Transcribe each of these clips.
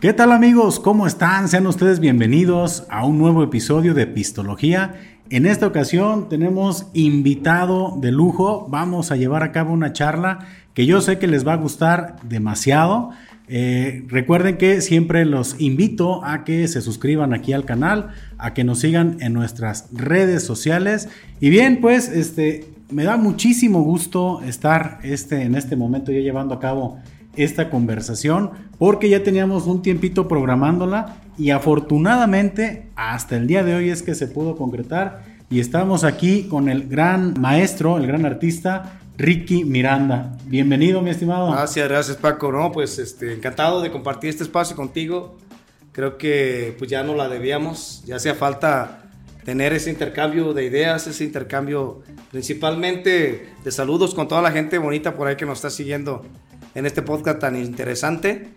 ¿Qué tal amigos? ¿Cómo están? Sean ustedes bienvenidos a un nuevo episodio de Pistología. En esta ocasión tenemos invitado de lujo. Vamos a llevar a cabo una charla que yo sé que les va a gustar demasiado. Eh, recuerden que siempre los invito a que se suscriban aquí al canal, a que nos sigan en nuestras redes sociales. Y bien, pues este, me da muchísimo gusto estar este, en este momento ya llevando a cabo esta conversación porque ya teníamos un tiempito programándola y afortunadamente hasta el día de hoy es que se pudo concretar y estamos aquí con el gran maestro, el gran artista Ricky Miranda. Bienvenido, mi estimado. Gracias, gracias Paco. No, pues este, encantado de compartir este espacio contigo. Creo que pues ya no la debíamos, ya hacía falta tener ese intercambio de ideas, ese intercambio principalmente de saludos con toda la gente bonita por ahí que nos está siguiendo en este podcast tan interesante.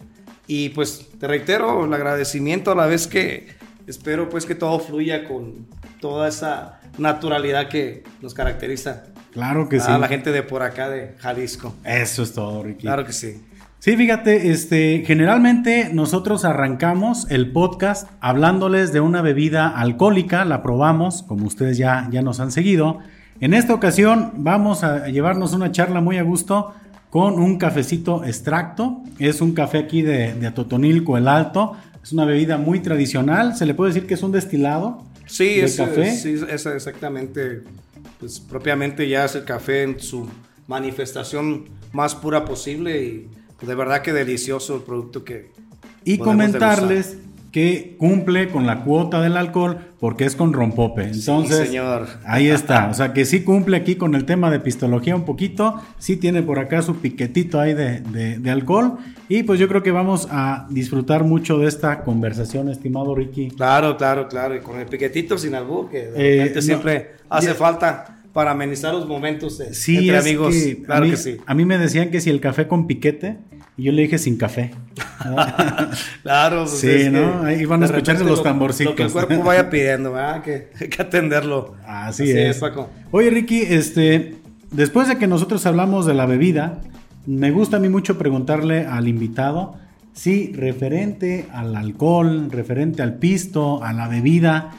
Y pues te reitero el agradecimiento a la vez que espero pues que todo fluya con toda esa naturalidad que nos caracteriza. Claro que sí. A la gente de por acá de Jalisco. Eso es todo, Ricky. Claro que sí. Sí, fíjate, este, generalmente nosotros arrancamos el podcast hablándoles de una bebida alcohólica, la probamos, como ustedes ya, ya nos han seguido. En esta ocasión vamos a llevarnos una charla muy a gusto con un cafecito extracto. Es un café aquí de, de Atotonilco, el Alto. Es una bebida muy tradicional. Se le puede decir que es un destilado. Sí, es, café. sí, es exactamente, pues propiamente ya es el café en su manifestación más pura posible y de verdad que delicioso el producto que... Y comentarles que cumple con la cuota del alcohol porque es con rompope. Entonces, señor. ahí está. O sea que sí cumple aquí con el tema de pistología un poquito. Sí tiene por acá su piquetito ahí de, de, alcohol. Y pues yo creo que vamos a disfrutar mucho de esta conversación, estimado Ricky. Claro, claro, claro. Y con el piquetito sin albur, que eh, siempre hace falta para amenizar los momentos entre amigos. claro que sí. A mí me decían que si el café con piquete y yo le dije sin café. claro, pues sí, ¿no? Ahí van a escucharse los tamborcitos. Lo que el cuerpo vaya pidiendo, ¿verdad? Que hay que atenderlo. Así, es. Paco. Oye, Ricky, este, después de que nosotros hablamos de la bebida, me gusta a mí mucho preguntarle al invitado si referente al alcohol, referente al pisto, a la bebida,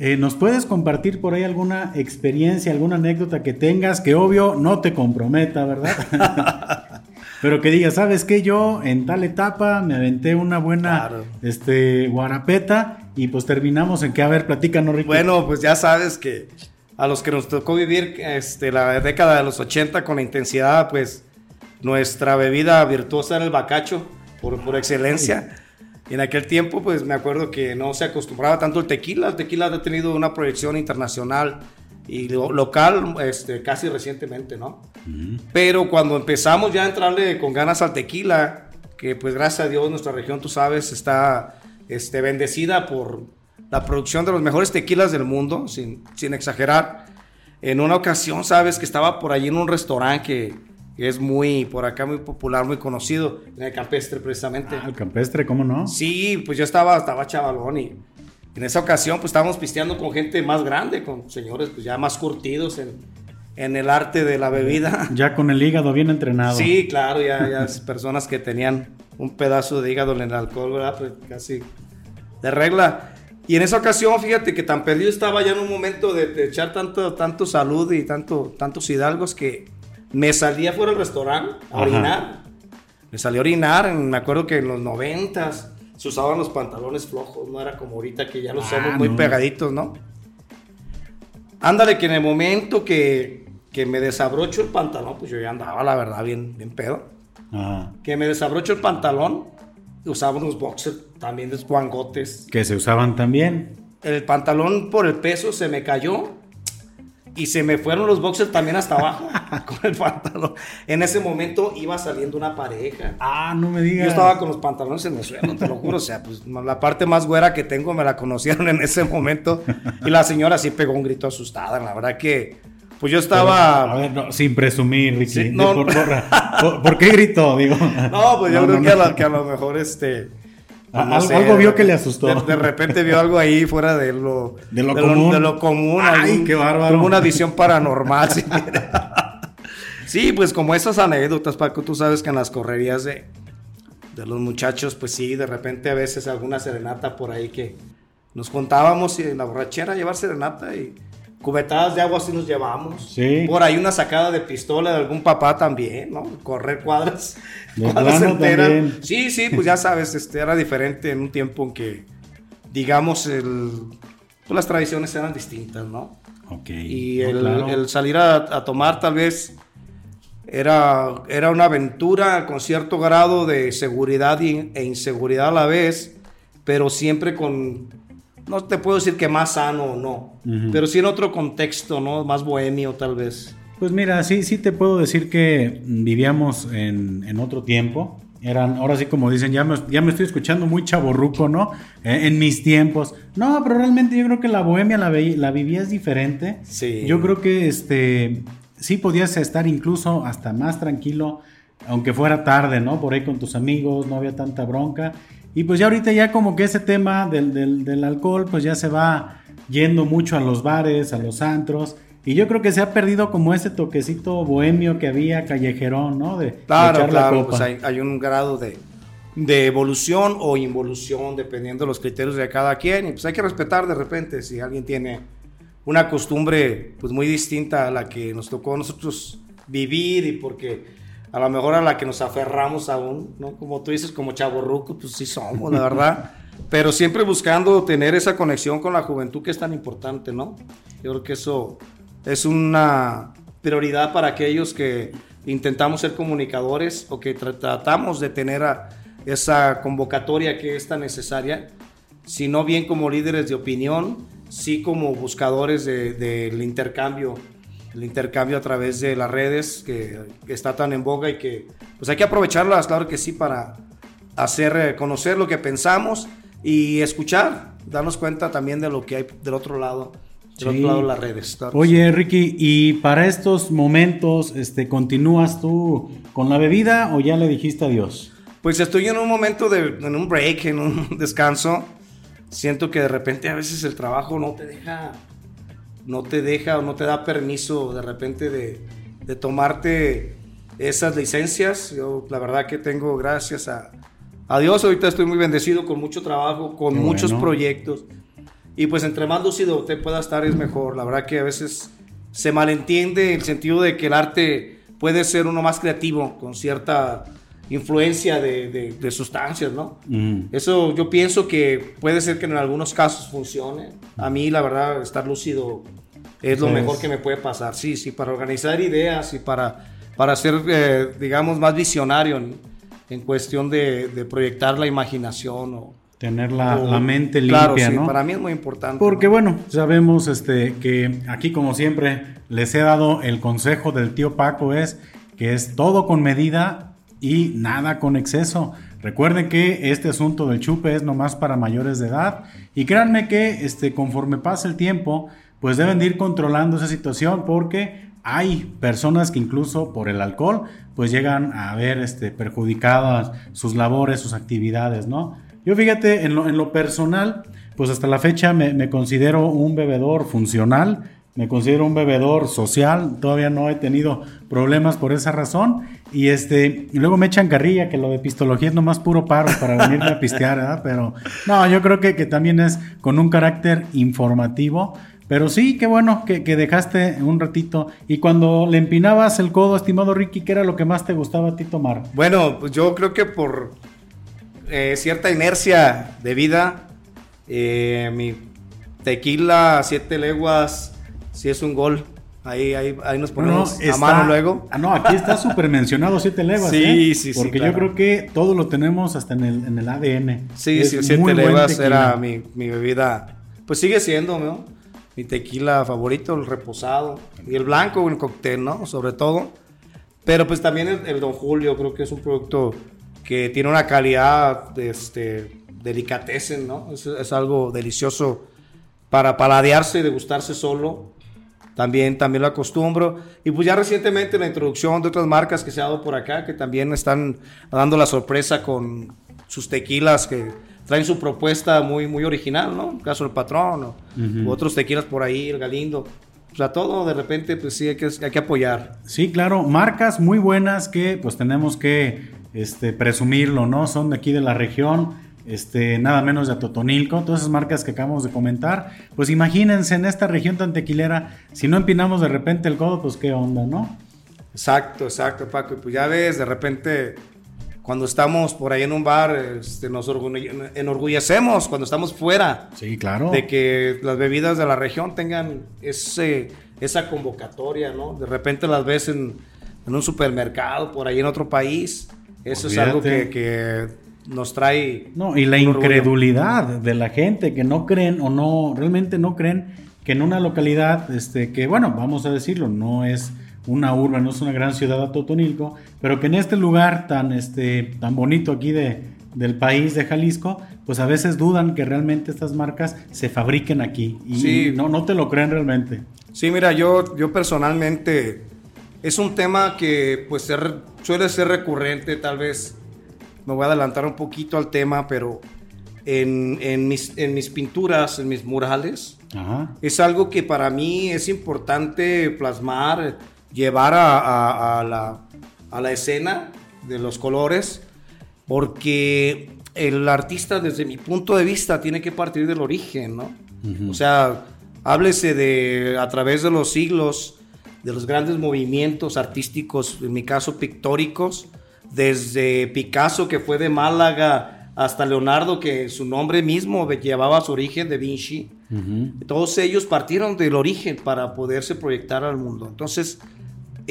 eh, ¿Nos puedes compartir por ahí alguna experiencia, alguna anécdota que tengas que obvio no te comprometa, verdad? Pero que diga, ¿sabes qué? Yo en tal etapa me aventé una buena este, guarapeta y pues terminamos en que, a ver, platícanos, Ricky. Bueno, pues ya sabes que a los que nos tocó vivir este, la década de los 80 con la intensidad, pues nuestra bebida virtuosa era el bacacho, por, por excelencia. En aquel tiempo, pues me acuerdo que no se acostumbraba tanto el tequila. El tequila ha tenido una proyección internacional y local este, casi recientemente, ¿no? Pero cuando empezamos ya a entrarle con ganas al tequila, que pues gracias a Dios nuestra región, tú sabes, está este, bendecida por la producción de los mejores tequilas del mundo, sin, sin exagerar. En una ocasión, sabes, que estaba por allí en un restaurante que, es muy, por acá, muy popular, muy conocido, en el campestre precisamente. Ah, el campestre, ¿cómo no? Sí, pues yo estaba, estaba chavalón y en esa ocasión pues estábamos pisteando con gente más grande, con señores pues ya más curtidos en, en el arte de la bebida. Ya con el hígado bien entrenado. Sí, claro, ya, ya personas que tenían un pedazo de hígado en el alcohol, ¿verdad? Pues casi de regla. Y en esa ocasión, fíjate que tan perdido estaba ya en un momento de, echar tanto, tanto salud y tanto, tantos hidalgos que me salía fuera del restaurante a orinar. Me salí a orinar, me acuerdo que en los noventas se usaban los pantalones flojos, no era como ahorita que ya los ah, somos muy pegaditos, ¿no? Ándale, que en el momento que, que, me desabrocho el pantalón, pues yo ya andaba, la verdad, bien, bien pedo. Que me desabrocho el pantalón, usaba unos boxers también de guangotes. Que se usaban también. El pantalón por el peso se me cayó y se me fueron los boxers también hasta abajo con el pantalón. En ese momento iba saliendo una pareja. Ah, no me digas. Yo estaba con los pantalones en el suelo, te lo juro. O sea, pues la parte más güera que tengo me la conocieron en ese momento. Y la señora sí pegó un grito asustada. La verdad que, pues yo estaba. a ver, no, sin presumir, Ricky. no, por, qué gritó? Digo. No, pues yo creo que, a que a lo mejor este algo, vio que le asustó. De, repente vio algo ahí fuera de lo, de lo común. de lo común Ay, qué bárbaro. Como una visión paranormal. sí, pues como esas anécdotas, Paco, tú sabes que en las correrías de, de los muchachos, pues sí, de repente a veces alguna serenata por ahí que nos contábamos y en la borrachera llevar serenata y cubetadas de agua así nos llevamos. Sí. Por ahí una sacada de pistola de algún papá también, ¿no? Correr cuadras, De cuadras enteras. también. Sí, sí, pues ya sabes, este, era diferente en un tiempo en que, digamos, el, pues las tradiciones eran distintas, ¿no? Ok. Y el, claro. el salir a, a tomar tal vez era, era una aventura con cierto grado de seguridad e inseguridad a la vez, pero siempre con, no te puedo decir que más sano o no, pero sí en otro contexto, ¿no? Más bohemio tal vez. Pues mira, sí, sí te puedo decir que vivíamos en, en otro tiempo. Eran, ahora sí como dicen, ya me, ya me estoy escuchando muy chaborruco, ¿no? Eh, en mis tiempos. No, pero realmente yo creo que la bohemia la, ve- la vivías diferente. Sí. Yo creo que este sí podías estar incluso hasta más tranquilo, aunque fuera tarde, ¿no? Por ahí con tus amigos, no había tanta bronca. Y pues ya ahorita ya como que ese tema del, del, del alcohol, pues ya se va yendo mucho a los bares, a los antros. Y yo creo que se ha perdido como ese toquecito bohemio que había callejerón, ¿no? De, de Claro, la claro, copa. pues hay, hay un grado de, de evolución o involución dependiendo de los criterios de cada quien y pues hay que respetar de repente si alguien tiene una costumbre pues muy distinta a la que nos tocó a nosotros vivir y porque a lo mejor a la que nos aferramos aún, ¿no? Como tú dices, como chaborruco, pues sí somos, la verdad. Pero siempre buscando tener esa conexión con la juventud que es tan importante, ¿no? Yo creo que eso es una prioridad para aquellos que intentamos ser comunicadores o que tra- tratamos de tener a- esa convocatoria que es tan necesaria, si no bien como líderes de opinión, sí como buscadores de- del intercambio, el intercambio a través de las redes que, que está tan en boga y que pues hay que aprovecharlas, claro que sí, para hacer eh, conocer lo que pensamos y escuchar, darnos cuenta también de lo que hay del otro lado, del Sí. otro lado de las redes. claro. Oye, Ricky, ¿y para estos momentos este, continúas tú con la bebida o ya le dijiste adiós? Pues estoy en un momento de, en un break, en un descanso. Siento que de repente a veces el trabajo no te deja, no te deja o no te da permiso de repente de, de tomarte esas licencias. Yo la verdad que tengo gracias a, a Dios, ahorita estoy muy bendecido con mucho trabajo, con Qué muchos bueno. proyectos. Y pues entre más lúcido te pueda estar es mejor. La verdad que a veces se malentiende el sentido de que el arte puede ser uno más creativo con cierta influencia de, de- de sustancias, ¿no? Mm. Eso yo pienso que puede ser que en algunos casos funcione. A mí la verdad estar lúcido es lo mejor que me puede pasar. Sí, sí, para organizar ideas y para, para ser, eh, digamos, más visionario en, en cuestión de, de proyectar la imaginación o, Tener la, o- la mente Claro, limpia, sí, ¿no? para mí es muy importante. Porque ¿no? bueno, sabemos este, que aquí como siempre les he dado el consejo del tío Paco es que es todo con medida y nada con exceso. Recuerden que este asunto del chupe es nomás para mayores de edad y créanme que este, conforme pasa el tiempo pues deben de ir controlando esa situación porque hay personas que incluso por el alcohol pues llegan a ver este, perjudicadas sus labores, sus actividades, ¿no? Yo fíjate, en lo, en lo personal, pues hasta la fecha me, considero un bebedor funcional, me considero un bebedor social, todavía no he tenido problemas por esa razón. Y este, luego me echan carrilla que lo de pistología es nomás puro paro para venirme a pistear, ¿verdad? Pero no, yo creo que, que también es con un carácter informativo. Pero sí, qué bueno que, que dejaste un ratito. Y cuando le empinabas el codo, estimado Ricky, ¿qué era lo que más te gustaba a ti tomar? Bueno, pues yo creo que por eh, cierta inercia de vida, eh, mi tequila siete leguas, si es un gol. Ahí, ahí, ahí nos ponemos a está- mano luego. Ah, no, aquí está súper mencionado siete leguas. Sí, ¿eh? sí, sí, Porque claro. yo creo que todo lo tenemos hasta en el, en el ADN. Sí, Es sí, siete leguas era mi, mi bebida. Pues sigue siendo, ¿no? Mi tequila favorito, el reposado. Y el blanco, el cóctel, ¿no? Sobre todo. Pero pues también el, Don Julio, creo que es un producto que tiene una calidad, este, delicatessen, ¿no? Es, es algo delicioso para paladearse y degustarse solo. También, también lo acostumbro. Y pues ya recientemente la introducción de otras marcas que se ha dado por acá, que también están dando la sorpresa con sus tequilas que traen su propuesta muy, muy original, ¿no? El caso del patrón o u otros tequilas por ahí, el Galindo. O sea, todo de repente, pues sí, hay que, hay que apoyar. Sí, claro, marcas muy buenas que pues tenemos que este, presumirlo, ¿no? Son de aquí de la región, este, nada menos de Totonilco, todas esas marcas que acabamos de comentar. Pues imagínense en esta región tan tequilera, si no empinamos de repente el codo, pues qué onda, ¿no? Exacto, exacto, Paco. Y pues ya ves, de repente, cuando estamos por ahí en un bar, este, nos enorgullecemos cuando estamos fuera. Sí, claro. De que las bebidas de la región tengan ese, esa convocatoria, ¿no? De repente las ves en, en un supermercado, por ahí en otro país. Eso es algo que, que, nos trae... No, y la incredulidad de la gente que no creen o no, realmente no creen que en una localidad, este, que bueno, vamos a decirlo, no es una urba, no es una gran ciudad a Totonilco, pero que en este lugar tan, este, tan bonito aquí de, del país de Jalisco, pues a veces dudan que realmente estas marcas se fabriquen aquí. Y no, no te lo creen realmente. Sí, mira, yo, yo personalmente es un tema que pues suele ser recurrente, tal vez me voy a adelantar un poquito al tema, pero en, en, mis, en mis, pinturas, en mis murales, es algo que para mí es importante plasmar, llevar a, a, la, a, la, escena de los colores, porque el artista desde mi punto de vista tiene que partir del origen, ¿no? O sea, háblese de a través de los siglos, de los grandes movimientos artísticos, en mi caso pictóricos, desde Picasso que fue de Málaga hasta Leonardo que su nombre mismo llevaba su origen de Vinci. Todos ellos partieron del origen para poderse proyectar al mundo. Entonces,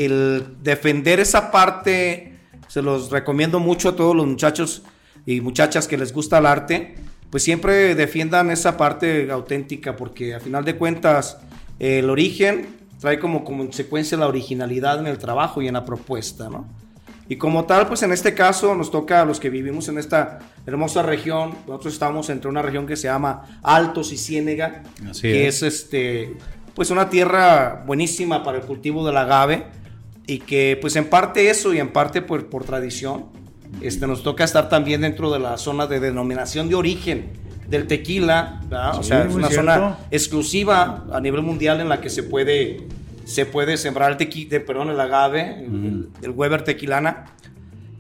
el defender esa parte, se los recomiendo mucho a todos los muchachos y muchachas que les gusta el arte, pues siempre defiendan esa parte auténtica, porque a final de cuentas, el origen trae como consecuencia la originalidad en el trabajo y en la propuesta, ¿no? Y como tal, pues en este caso nos toca a los que vivimos en esta hermosa región, nosotros estamos entre una región que se llama Altos y Ciénega, que es. este, pues una tierra buenísima para el cultivo del agave y que pues en parte eso y en parte por, por tradición, este, nos toca estar también dentro de la zona de denominación de origen del tequila, o sea, es una zona exclusiva a nivel mundial en la que se puede, se puede sembrar el tequila, perdón, el agave, el, Weber tequilana.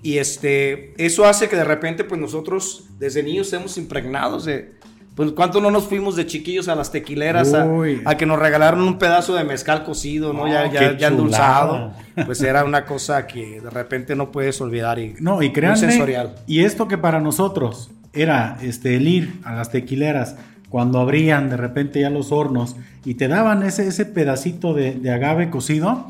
Y este, eso hace que de repente, pues nosotros desde niños estemos impregnados de, pues cuánto no nos fuimos de chiquillos a las tequileras a, que nos regalaron un pedazo de mezcal cocido, ¿no? ya, ya, ya endulzado. Pues era una cosa que de repente no puedes olvidar y, no, y créanme, sensorial. Y esto que para nosotros era este, el ir a las tequileras cuando abrían de repente ya los hornos y te daban ese, ese pedacito de, agave cocido,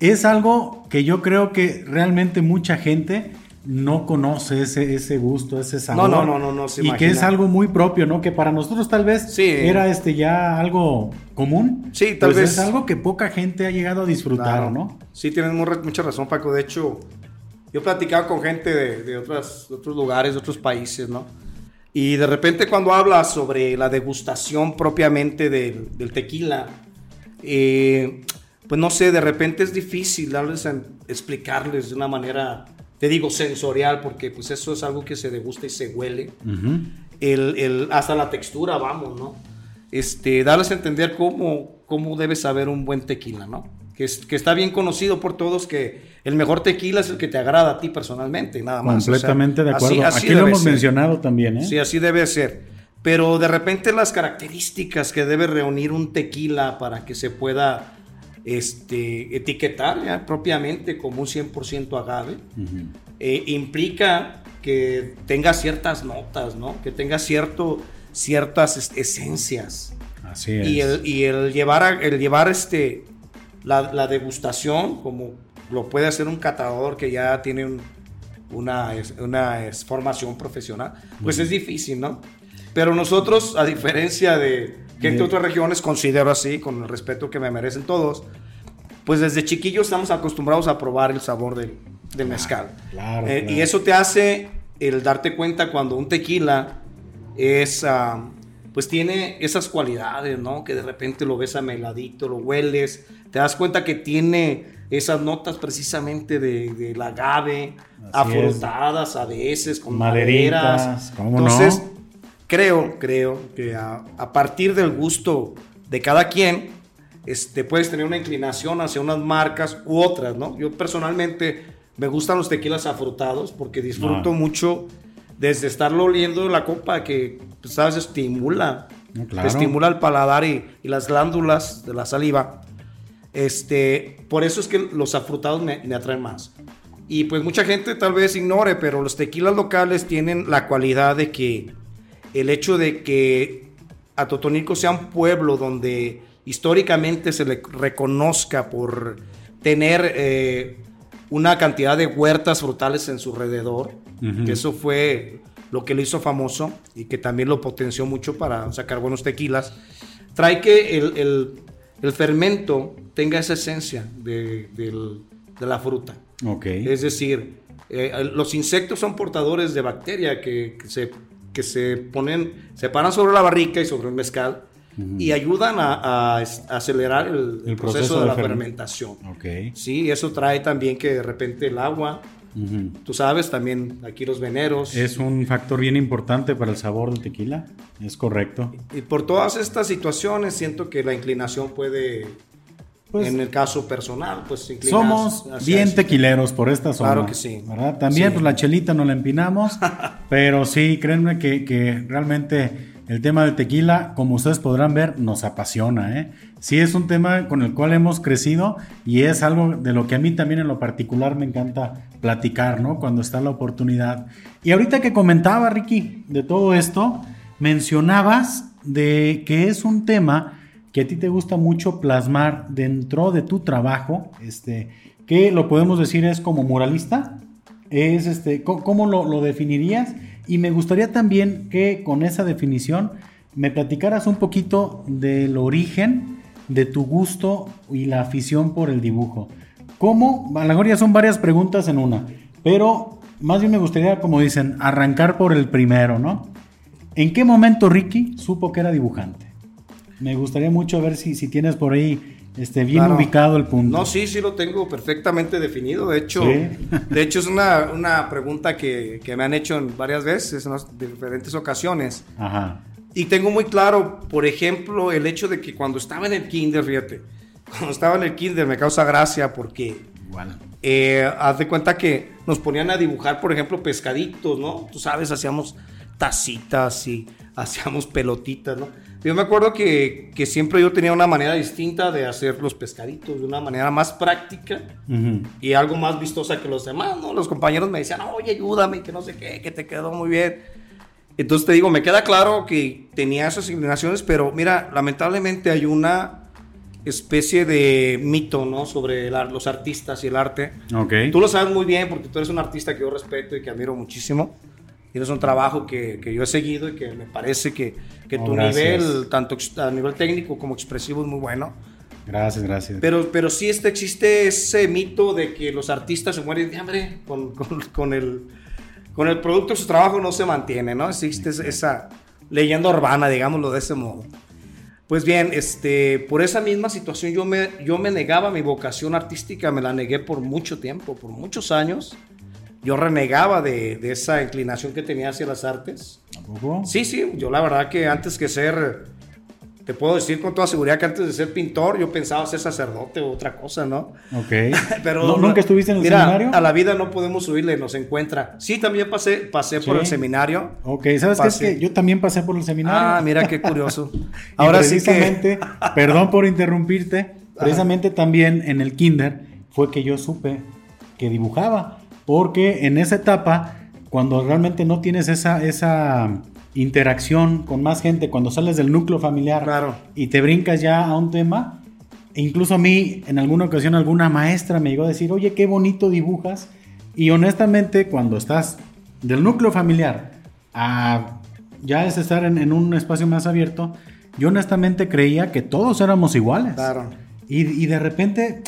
es algo que yo creo que realmente mucha gente no conoce ese, ese gusto, ese sabor. No, no, no, no, Y que es algo muy propio, ¿no? Que para nosotros tal vez era este ya algo común. Sí, tal pues vez. Es algo que poca gente ha llegado a disfrutar, ¿no? Sí, tienes mucha razón, Paco. De hecho, yo he platicado con gente de, de, otros lugares, de otros países, ¿no? Y de repente cuando hablas sobre la degustación propiamente del, tequila, eh, pues no sé, de repente es difícil darles explicarles de una manera, te digo, sensorial, porque pues eso es algo que se degusta y se huele. el, el, hasta la textura, vamos, ¿no? Este, darles a entender cómo, cómo debe saber un buen tequila, ¿no? que, está bien conocido por todos que el mejor tequila es el que te agrada a ti personalmente, nada más. Completamente de acuerdo. Aquí lo hemos mencionado también, ¿eh? Sí, así debe ser. Pero de repente las características que debe reunir un tequila para que se pueda este, etiquetar ya propiamente como un 100% agave, eh, implica que tenga ciertas notas, ¿no? Que tenga cierto, ciertas esencias. Así es. Y el, y el llevar, el llevar este, la, degustación, como lo puede hacer un catador que ya tiene una, una formación profesional, pues es difícil, ¿no? Pero nosotros, a diferencia de que en otras regiones considero así, con el respeto que me merecen todos, pues desde chiquillos estamos acostumbrados a probar el sabor del, mezcal. Eh, y eso te hace el darte cuenta cuando un tequila es, ah, pues tiene esas cualidades, ¿no? Que de repente lo ves ameladito, lo hueles, te das cuenta que tiene esas notas precisamente de, del agave, afrutadas a veces, con maderas. Entonces, creo, creo que a, partir del gusto de cada quien, este, puedes tener una inclinación hacia unas marcas u otras, ¿no? Yo personalmente me gustan los tequilas afrutados porque disfruto Ah. mucho desde estarlo oliendo la copa que, pues, sabes, estimula. No, te claro. estimula el paladar y, y las glándulas de la saliva. Este, por eso es que los afrutados me, me atraen más. Y pues mucha gente tal vez ignore, pero los tequilas locales tienen la cualidad de que el hecho de que Atotonilco sea un pueblo donde históricamente se le reconozca por tener eh, una cantidad de huertas frutales en su alrededor, que eso fue lo que lo hizo famoso y que también lo potenció mucho para sacar buenos tequilas, trae que el, el- el fermento tenga esa esencia de, de la fruta. Ok. Es decir, eh, los insectos son portadores de bacteria que, que se, que se ponen, se paran sobre la barrica y sobre el mezcal y ayudan a, a acelerar el, El proceso, proceso de, de la fermen- fermentación. Ok. Sí, eso trae también que de repente el agua, Ujú. tú sabes, también aquí los veneros. Es un factor bien importante para el sabor del tequila. Es correcto. Y por todas estas situaciones siento que la inclinación puede, Pues, en el caso personal, pues Somos bien eso. tequileros por esta zona. Claro que sí. ¿verdad? También, Sí. pues la chelita no la empinamos. pero sí, créanme que, que realmente el tema del tequila, como ustedes podrán ver, nos apasiona. ¿eh? Sí, es un tema con el cual hemos crecido y es algo de lo que a mí también en lo particular me encanta platicar, ¿no? Cuando está la oportunidad. Y ahorita que comentaba, Ricky, de todo esto, mencionabas de que es un tema que a ti te gusta mucho plasmar dentro de tu trabajo, este, que lo podemos decir es como muralista, es este, ¿cómo lo, definirías? Y me gustaría también que con esa definición me platicaras un poquito del origen de tu gusto y la afición por el dibujo. ¿Cómo? A ya son varias preguntas en una, pero más bien me gustaría, como dicen, arrancar por el primero, ¿no? ¿En qué momento Ricky supo que era dibujante? Me gustaría mucho ver si, si tienes por ahí este, bien Claro. ubicado el punto. No, sí, sí lo tengo perfectamente definido. De hecho, Sí. de hecho es una, una pregunta que, que me han hecho en varias veces, en las diferentes ocasiones. Ajá. Y tengo muy claro, por ejemplo, el hecho de que cuando estaba en el kinder, fíjate, cuando estaba en el kinder me causa gracia porque Igual. eh, haz de cuenta que nos ponían a dibujar, por ejemplo, pescaditos, ¿no? Tú sabes, hacíamos tacitas y hacíamos pelotitas, ¿no? Yo me acuerdo que, que siempre yo tenía una manera distinta de hacer los pescaditos, de una manera más práctica Ujú. y algo más vistosa que los demás, ¿no? Los compañeros me decían, oye, ayúdame, que no sé qué, que te quedó muy bien. Entonces te digo, me queda claro que tenía esas inclinaciones, pero mira, lamentablemente hay una especie de mito, ¿no? Sobre los artistas y el arte. Ok. Tú lo sabes muy bien porque tú eres un artista que yo respeto y que admiro muchísimo. Tienes un trabajo que, que yo he seguido y que me parece que, que Oh, tu gracias. nivel, tanto a nivel técnico como expresivo, es muy bueno. Gracias, gracias. Pero, pero sí este, existe ese mito de que los artistas se mueren de hambre con, con- con el, con el producto de su trabajo no se mantiene, ¿no? Existe esa leyenda urbana, digámoslo de ese modo. Pues bien, este, por esa misma situación yo me, yo me negaba mi vocación artística, me la negué por mucho tiempo, por muchos años. Yo renegaba de, de esa inclinación que tenía hacia las artes. ¿Tampoco? Sí, sí, yo la verdad que antes que ser, te puedo decir con toda seguridad que antes de ser pintor yo pensaba ser sacerdote o otra cosa, ¿no? Ok. Pero ¿No- ¿Nunca estuviste en el mira, seminario? A la vida no podemos huirle, nos encuentra. Sí, también pasé, pasé por el seminario. Ok, ¿sabes qué? Es que yo también pasé por el seminario. Ah, mira qué curioso. Ahora sí que precisamente, perdón por interrumpirte, precisamente también en el kinder fue que yo supe que dibujaba, porque en esa etapa, cuando realmente no tienes esa, esa interacción con más gente, cuando sales del núcleo familiar Claro. y te brincas ya a un tema, e incluso a mí en alguna ocasión alguna maestra me llegó a decir, oye, qué bonito dibujas, y honestamente cuando estás del núcleo familiar a ya es estar en, en un espacio más abierto, yo honestamente creía que todos éramos iguales. Claro. Y, y de repente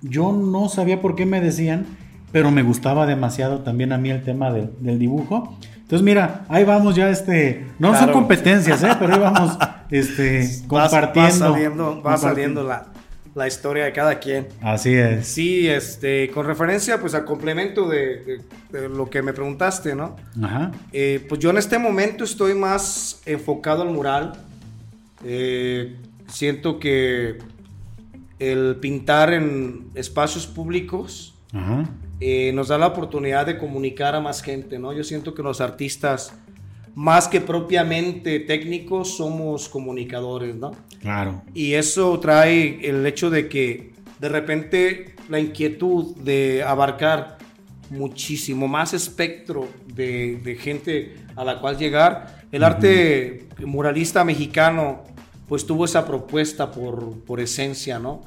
yo no sabía por qué me decían, pero me gustaba demasiado también a mí el tema del, del dibujo. Entonces mira, ahí vamos ya este, no son competencias, ¿eh? pero ahí vamos este, compartiendo. va saliendo, va compartiendo. saliendo la, la historia de cada quien. Así es. Sí, este, con referencia pues al complemento de, de- de lo que me preguntaste, ¿no? Ajá. Eh, pues yo en este momento estoy más enfocado al mural. Eh, siento que el pintar en espacios públicos eh, nos da la oportunidad de comunicar a más gente, ¿no? Yo siento que los artistas, más que propiamente técnicos, somos comunicadores, ¿no? Claro. Y eso trae el hecho de que de repente la inquietud de abarcar muchísimo más espectro de, gente a la cual llegar. El arte muralista mexicano pues tuvo esa propuesta por, por esencia, ¿no?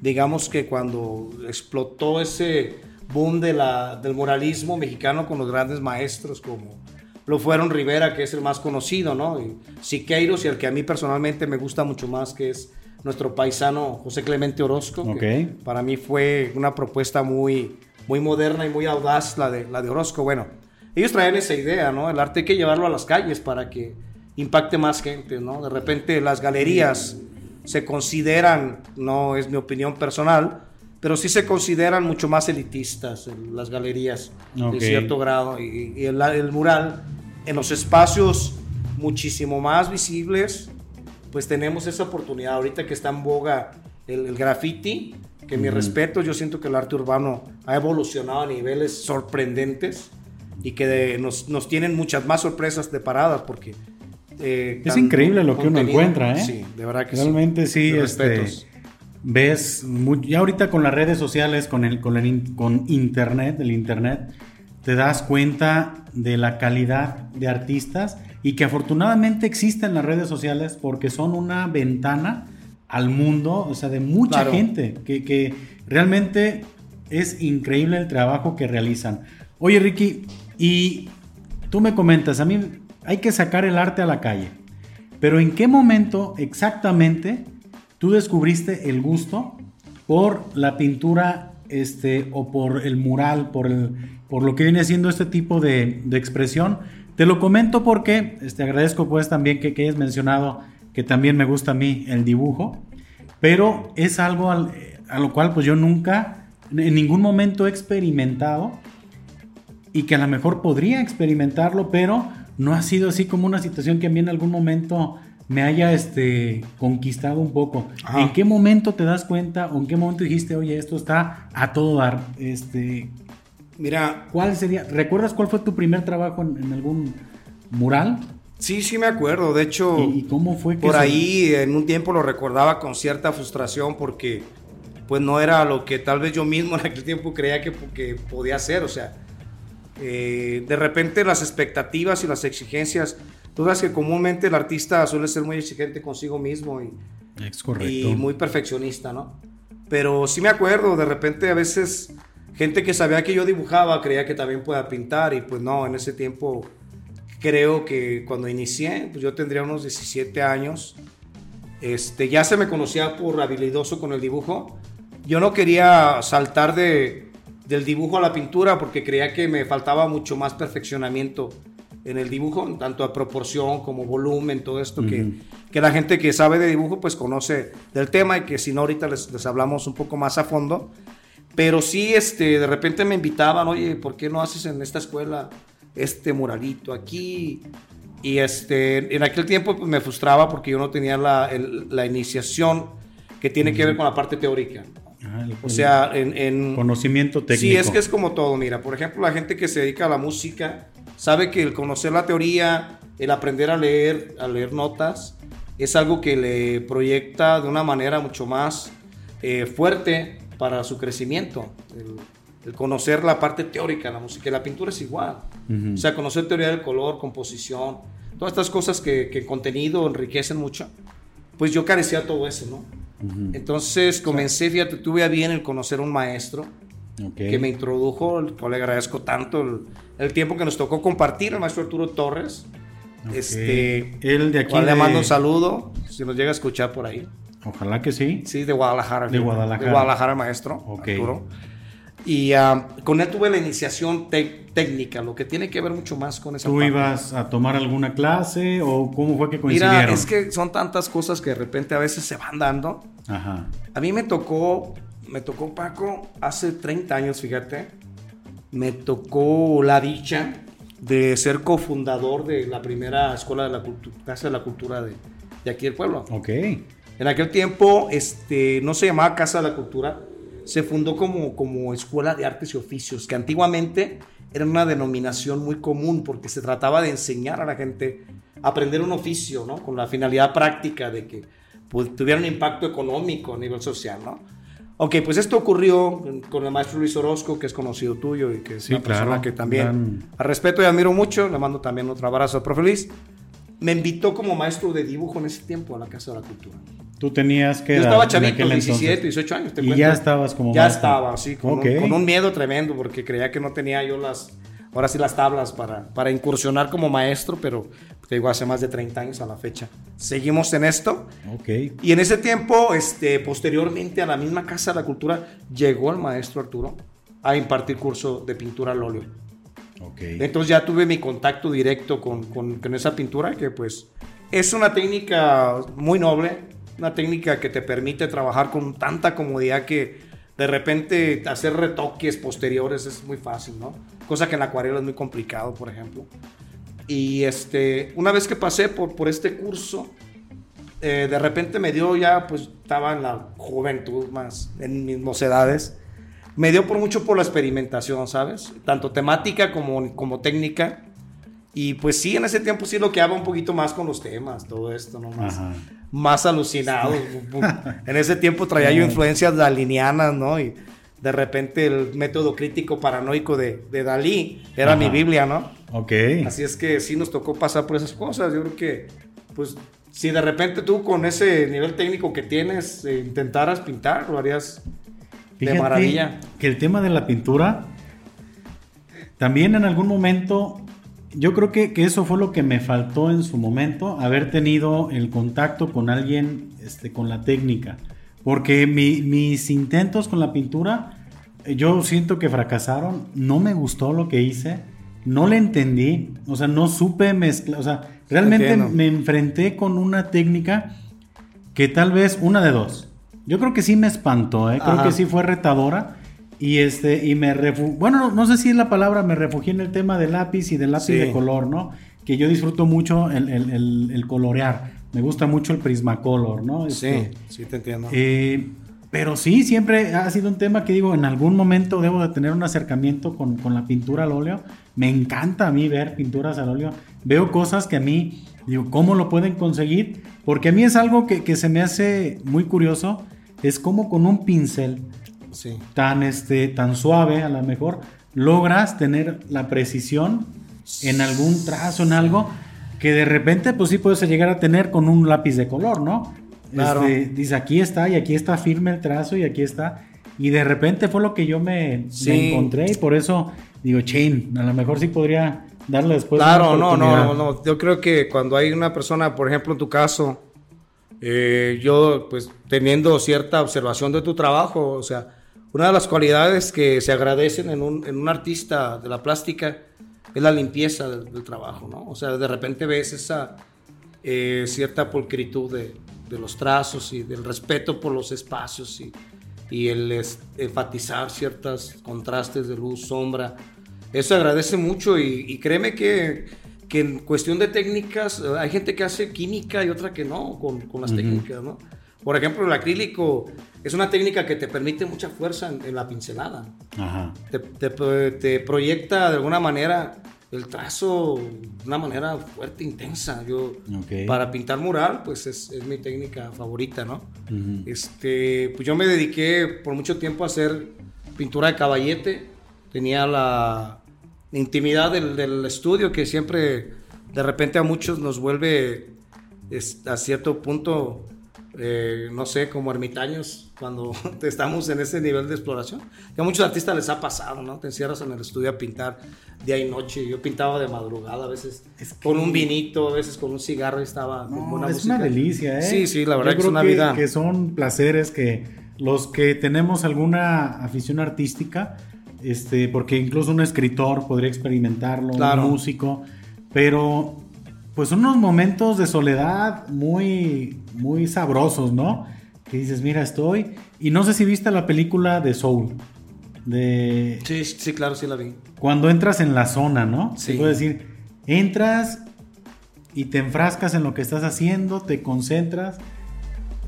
Digamos que cuando explotó ese boom de la, del muralismo mexicano con los grandes maestros como lo fueron Rivera, que es el más conocido, ¿no? Y Siqueiros y el que a mí personalmente me gusta mucho más, que es nuestro paisano José Clemente Orozco. Okay. para mí fue una propuesta muy, muy moderna y muy audaz la de, la de Orozco. Bueno, ellos traen esa idea, ¿no? El arte hay que llevarlo a las calles para que impacte más gente, ¿no? De repente las galerías se consideran, no es mi opinión personal, pero sí se consideran mucho más elitistas las galerías de cierto grado y, el, el, mural en los espacios muchísimo más visibles, pues tenemos esa oportunidad. Ahorita que está en boga el, el graffiti, que mi respeto, yo siento que el arte urbano ha evolucionado a niveles sorprendentes y que nos, nos, tienen muchas más sorpresas paradas porque... Eh, es increíble lo que uno encuentra, ¿eh? Sí, de verdad que Realmente sí, sí este, ves, muy, ya ahorita con las redes sociales, con, el, con, el, con internet, el internet, te das cuenta de la calidad de artistas y que afortunadamente existen las redes sociales porque son una ventana al mundo, o sea, de mucha gente, que, que, realmente es increíble el trabajo que realizan. Oye, Ricky, y tú me comentas, a mí hay que sacar el arte a la calle, pero ¿en qué momento exactamente tú descubriste el gusto por la pintura este, o por el mural, por, el, por lo que viene siendo este tipo de, de expresión? Te lo comento porque te este, agradezco pues también que, que hayas mencionado que también me gusta a mí el dibujo, pero es algo a lo cual pues yo nunca, en ningún momento he experimentado y que a lo mejor podría experimentarlo, pero no ha sido así como una situación que a mí en algún momento me haya este, conquistado un poco. ¿En qué momento te das cuenta o en qué momento dijiste, oye, esto está a todo dar? Este, Mira, ¿cuál sería? ¿Recuerdas cuál fue tu primer trabajo en algún mural? Sí, sí me acuerdo. De hecho, ¿y, cómo fue por ahí en un tiempo lo recordaba con cierta frustración porque pues no era lo que tal vez yo mismo en aquel tiempo creía que, podía hacer. O sea, eh, de repente las expectativas y las exigencias, tú sabes que comúnmente el artista suele ser muy exigente consigo mismo y, y muy perfeccionista, ¿no? Pero sí me acuerdo, de repente a veces gente que sabía que yo dibujaba creía que también pueda pintar y pues no, en ese tiempo creo que cuando inicié, pues yo tendría unos 17 años, este, ya se me conocía por habilidoso con el dibujo. Yo no quería saltar de, del dibujo a la pintura porque creía que me faltaba mucho más perfeccionamiento en el dibujo, tanto a proporción como volumen, todo esto que, que, la gente que sabe de dibujo pues conoce del tema y que si no ahorita les, les hablamos un poco más a fondo. Pero sí, este, de repente me invitaban, oye, ¿por qué no haces en esta escuela este muralito aquí. Y este, en aquel tiempo pues, me frustraba porque yo no tenía la, la iniciación que tiene que ver con la parte teórica. Ah, o sea, en, Conocimiento técnico. Sí, es que es como todo. Mira, por ejemplo, la gente que se dedica a la música sabe que el conocer la teoría, el aprender a leer, a leer notas, es algo que le proyecta de una manera mucho más eh, fuerte para su crecimiento el conocer la parte teórica de la música. Y la pintura es igual. O sea, conocer teoría del color, composición, todas estas cosas que, que contenido enriquecen mucho. Pues yo carecía de todo eso, ¿no? Entonces comencé, fíjate, tuve a bien el conocer un maestro que me introdujo, el cual le agradezco tanto el, tiempo que nos tocó compartir, el maestro Arturo Torres. Este, Él de aquí. Le mando un saludo, si nos llega a escuchar por ahí. Ojalá que sí. Sí, de Guadalajara. De Guadalajara. De Guadalajara, maestro. Arturo. Y ah, con él tuve la iniciación técnica, lo que tiene que ver mucho más con esa ¿Tú ibas a tomar alguna clase o cómo fue que coincidieron? Mira, es que son tantas cosas que de repente a veces se van dando. Ajá. A mí me tocó, me tocó Paco hace 30 años, fíjate, me tocó la dicha de ser cofundador de la primera escuela de la cultura, Casa de la Cultura de, de aquí del pueblo. Ok. En aquel tiempo este, no se llamaba Casa de la Cultura, se fundó como, como Escuela de Artes y Oficios, que antiguamente era una denominación muy común porque se trataba de enseñar a la gente a aprender un oficio, ¿no? Con la finalidad práctica de que pues, tuviera un impacto económico a nivel social, ¿no? Ok, pues esto ocurrió con el maestro Luis Orozco, que es conocido tuyo y que es una persona que también a respeto y admiro mucho. Le mando también otro abrazo al profe Luis. Me invitó como maestro de dibujo en ese tiempo a la Casa de la Cultura. Tú tenías que... Yo estaba chavito, 17, 18 años. y ya estabas como Ya estaba, así, con, con, un, miedo tremendo, porque creía que no tenía yo las, ahora sí las tablas para, para incursionar como maestro, pero te digo, hace más de 30 años a la fecha. Seguimos en esto. Ok. Y en ese tiempo, este, posteriormente a la misma Casa de la Cultura, llegó el maestro Arturo a impartir curso de pintura al óleo. Okay. Entonces ya tuve mi contacto directo con, con, con esa pintura, que pues es una técnica muy noble, una técnica que te permite trabajar con tanta comodidad que de repente hacer retoques posteriores es muy fácil, ¿no? Cosa que en la acuarela es muy complicado, por ejemplo. Y este, una vez que pasé por, por este curso, eh, de repente me dio ya, pues estaba en la juventud más, en mis mocedades, me dio por mucho por la experimentación, ¿sabes? Tanto temática como, como técnica. Y pues sí, en ese tiempo sí lo que un poquito más con los temas, todo esto, ¿no? Más, más alucinado. en ese tiempo traía yo influencias dalinianas, ¿no? Y de repente el método crítico paranoico de, de Dalí era mi Biblia, ¿no? Ok. Así es que sí nos tocó pasar por esas cosas. Yo creo que, pues, si de repente tú con ese nivel técnico que tienes eh, intentaras pintar, lo harías de maravilla. Que el tema de la pintura, también en algún momento yo creo que, eso fue lo que me faltó en su momento, haber tenido el contacto con alguien este, con la técnica. Porque mis intentos con la pintura, yo siento que fracasaron, no me gustó lo que hice, no le entendí, o sea, no supe mezclar, o sea, realmente me enfrenté con una técnica que tal vez una de dos. Yo creo que sí me espantó, ¿eh? creo que sí fue retadora y este, y me bueno, no, sé si es la palabra, me refugié en el tema del lápiz y del lápiz de color, ¿no? Que yo disfruto mucho el, colorear. Me gusta mucho el Prismacolor, ¿no? sí, este, sí te entiendo. Eh, pero sí, siempre ha sido un tema que digo, en algún momento debo de tener un acercamiento con, la pintura al óleo. Me encanta a mí ver pinturas al óleo. Veo cosas que a mí, digo, ¿cómo lo pueden conseguir? Porque a mí es algo que, que se me hace muy curioso. Es como con un pincel tan, este, tan suave, a lo mejor, logras tener la precisión en algún trazo, en algo, que de repente, pues sí puedes llegar a tener con un lápiz de color, ¿no? Claro. Este, dice, aquí está, y aquí está firme el trazo, y aquí está. Y de repente fue lo que yo me, encontré, y por eso digo, chin, a lo mejor sí podría darle después. Claro, no, no, no. Yo creo que cuando hay una persona, por ejemplo, en tu caso, eh, yo, pues, teniendo cierta observación de tu trabajo, o sea, una de las cualidades que se agradecen en un, en un artista de la plástica es la limpieza del, trabajo, ¿no? O sea, de repente ves esa eh, cierta pulcritud de, de, los trazos y del respeto por los espacios y, y el enfatizar ciertos contrastes de luz, sombra. Eso agradece mucho y, y créeme que, que, en cuestión de técnicas hay gente que hace química y otra que no con, con las técnicas, ¿no? Por ejemplo, el acrílico es una técnica que te permite mucha fuerza en, la pincelada. Ajá. Te, proyecta de alguna manera el trazo de una manera fuerte, intensa. Yo, para pintar mural, pues es, mi técnica favorita, ¿no? este, pues yo me dediqué por mucho tiempo a hacer pintura de caballete. Tenía la intimidad del, estudio que siempre, de repente, a muchos nos vuelve a cierto punto eh, no sé, como ermitaños cuando estamos en ese nivel de exploración. Que a muchos artistas les ha pasado, ¿no? Te encierras en el estudio a pintar día y noche. Yo pintaba de madrugada, a veces con un vinito, a veces con un cigarro y estaba con Es una delicia, ¿eh? Sí, sí, la verdad que es una vida. Que son placeres que los que tenemos alguna afición artística, este, porque incluso un escritor podría experimentarlo, un músico, pero pues son unos momentos de soledad muy, muy sabrosos, ¿no? Que dices, mira, estoy. Y no sé si viste la película de Soul. De... Sí, sí, claro, sí la vi. Cuando entras en la zona, ¿no? Sí. Puedo decir, entras y te enfrascas en lo que estás haciendo, te concentras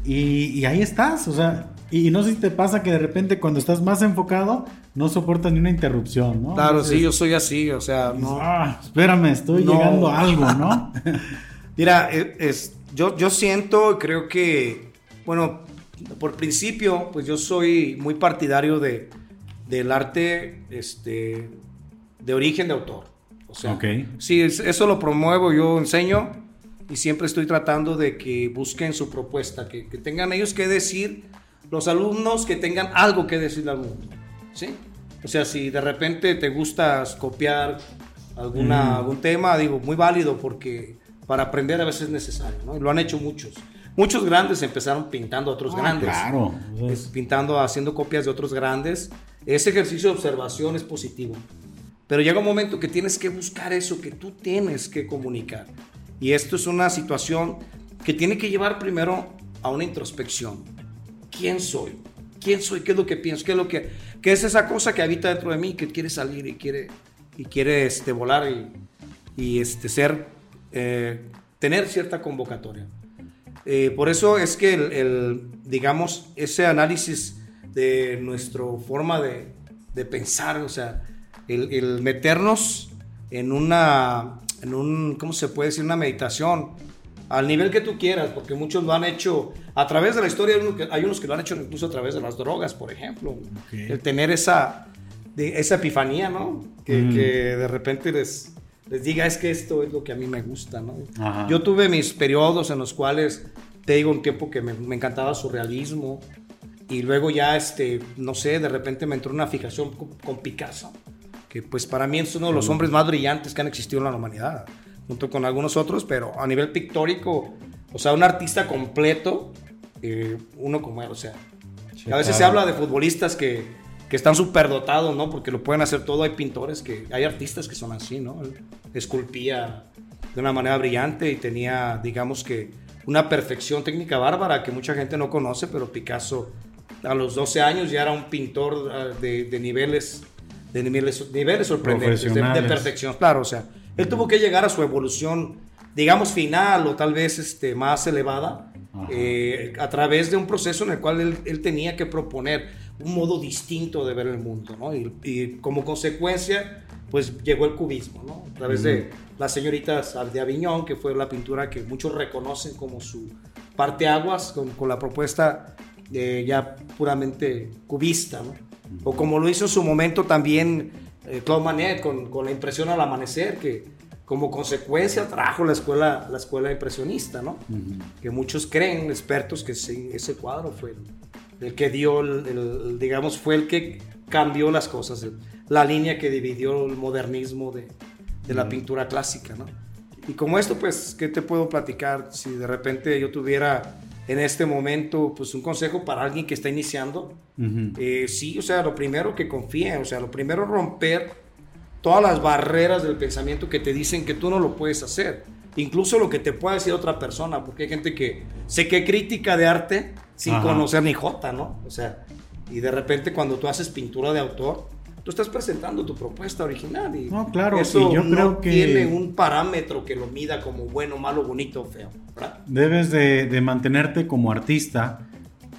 y, ahí estás. O sea, Y no sé si te pasa que de repente cuando estás más enfocado no soportas ni una interrupción, ¿no? Claro, sí, yo soy así, o sea, no. Ah, espérame, estoy llegando a algo, ¿no? Mira, es, yo, yo siento, creo que, bueno, por principio, pues yo soy muy partidario de, del arte este, de origen de autor. O sea, sí, eso lo promuevo, yo enseño y siempre estoy tratando de que busquen su propuesta, que, que tengan ellos que decir, los alumnos que tengan algo que decir al mundo. ¿sí? O sea, si de repente te gusta copiar alguna, algún tema, digo, muy válido porque para aprender a veces es necesario, ¿no? Y lo han hecho muchos. Muchos grandes empezaron pintando a otros ah, grandes. Claro. Pintando, haciendo copias de otros grandes. Ese ejercicio de observación es positivo. Pero llega un momento que tienes que buscar eso que tú tienes que comunicar. Y esto es una situación que tiene que llevar primero a una introspección. ¿Quién soy? ¿Quién soy? ¿Qué es lo que pienso? ¿Qué es, lo que, qué es esa cosa que habita dentro de mí que quiere salir y quiere, y quiere este, volar y, y este, ser eh, tener cierta convocatoria. Eh, por eso es que el, digamos, ese análisis de nuestra forma de, de, pensar, o sea, el, el, meternos en una, en un, ¿cómo se puede decir? Una meditación al nivel que tú quieras, porque muchos lo han hecho a través de la historia, hay unos que lo han hecho incluso a través de las drogas, por ejemplo. El tener esa, de, esa epifanía, ¿no? Que, que de repente les, les diga es que esto es lo que a mí me gusta, ¿no? Yo tuve mis periodos en los cuales, te digo, un tiempo que me, me, encantaba su realismo y luego ya, este, no sé, de repente me entró una fijación con, Picasso, que pues para mí es uno de los hombres más brillantes que han existido en la humanidad, junto con algunos otros, pero a nivel pictórico, o sea, un artista completo, eh, uno como él, o sea, a veces se habla de futbolistas que que están dotados, ¿no? Porque lo pueden hacer todo. Hay pintores que, hay artistas que son así, ¿no? esculpía de una manera brillante y tenía, digamos que, una perfección técnica bárbara que mucha gente no conoce, pero Picasso a los 12 años ya era un pintor ah, de, niveles, de niveles, niveles sorprendentes, de, perfección. Claro, o sea, él tuvo que llegar a su evolución, digamos, final o tal vez este, más elevada, eh, a través de un proceso en el cual él, él tenía que proponer un modo distinto de ver el mundo, ¿no? Y, como consecuencia, pues llegó el cubismo, ¿no? A través de las señoritas de Aviñón, que fue la pintura que muchos reconocen como su parte aguas, con, la propuesta ya puramente cubista, ¿no? O como lo hizo en su momento también eh, Claude Manet con, con, la impresión al amanecer, que como consecuencia trajo la escuela, la escuela impresionista, ¿no? Que muchos creen, expertos, que ese, ese cuadro fue el que dio, el, digamos, fue el que cambió las cosas, la línea que dividió el modernismo de, de la pintura clásica, ¿no? Y como esto, pues, ¿qué te puedo platicar? Si de repente yo tuviera en este momento, pues, un consejo para alguien que está iniciando, eh, sí, o sea, lo primero que confíe, o sea, lo primero romper todas las barreras del pensamiento que te dicen que tú no lo puedes hacer. Incluso lo que te pueda decir otra persona, porque hay gente que sé que crítica de arte sin conocer ni jota, ¿no? O sea, y de repente cuando tú haces pintura de autor, tú estás presentando tu propuesta original y no, claro, eso yo no creo que tiene un parámetro que lo mida como bueno, malo, bonito feo. Debes de, mantenerte como artista,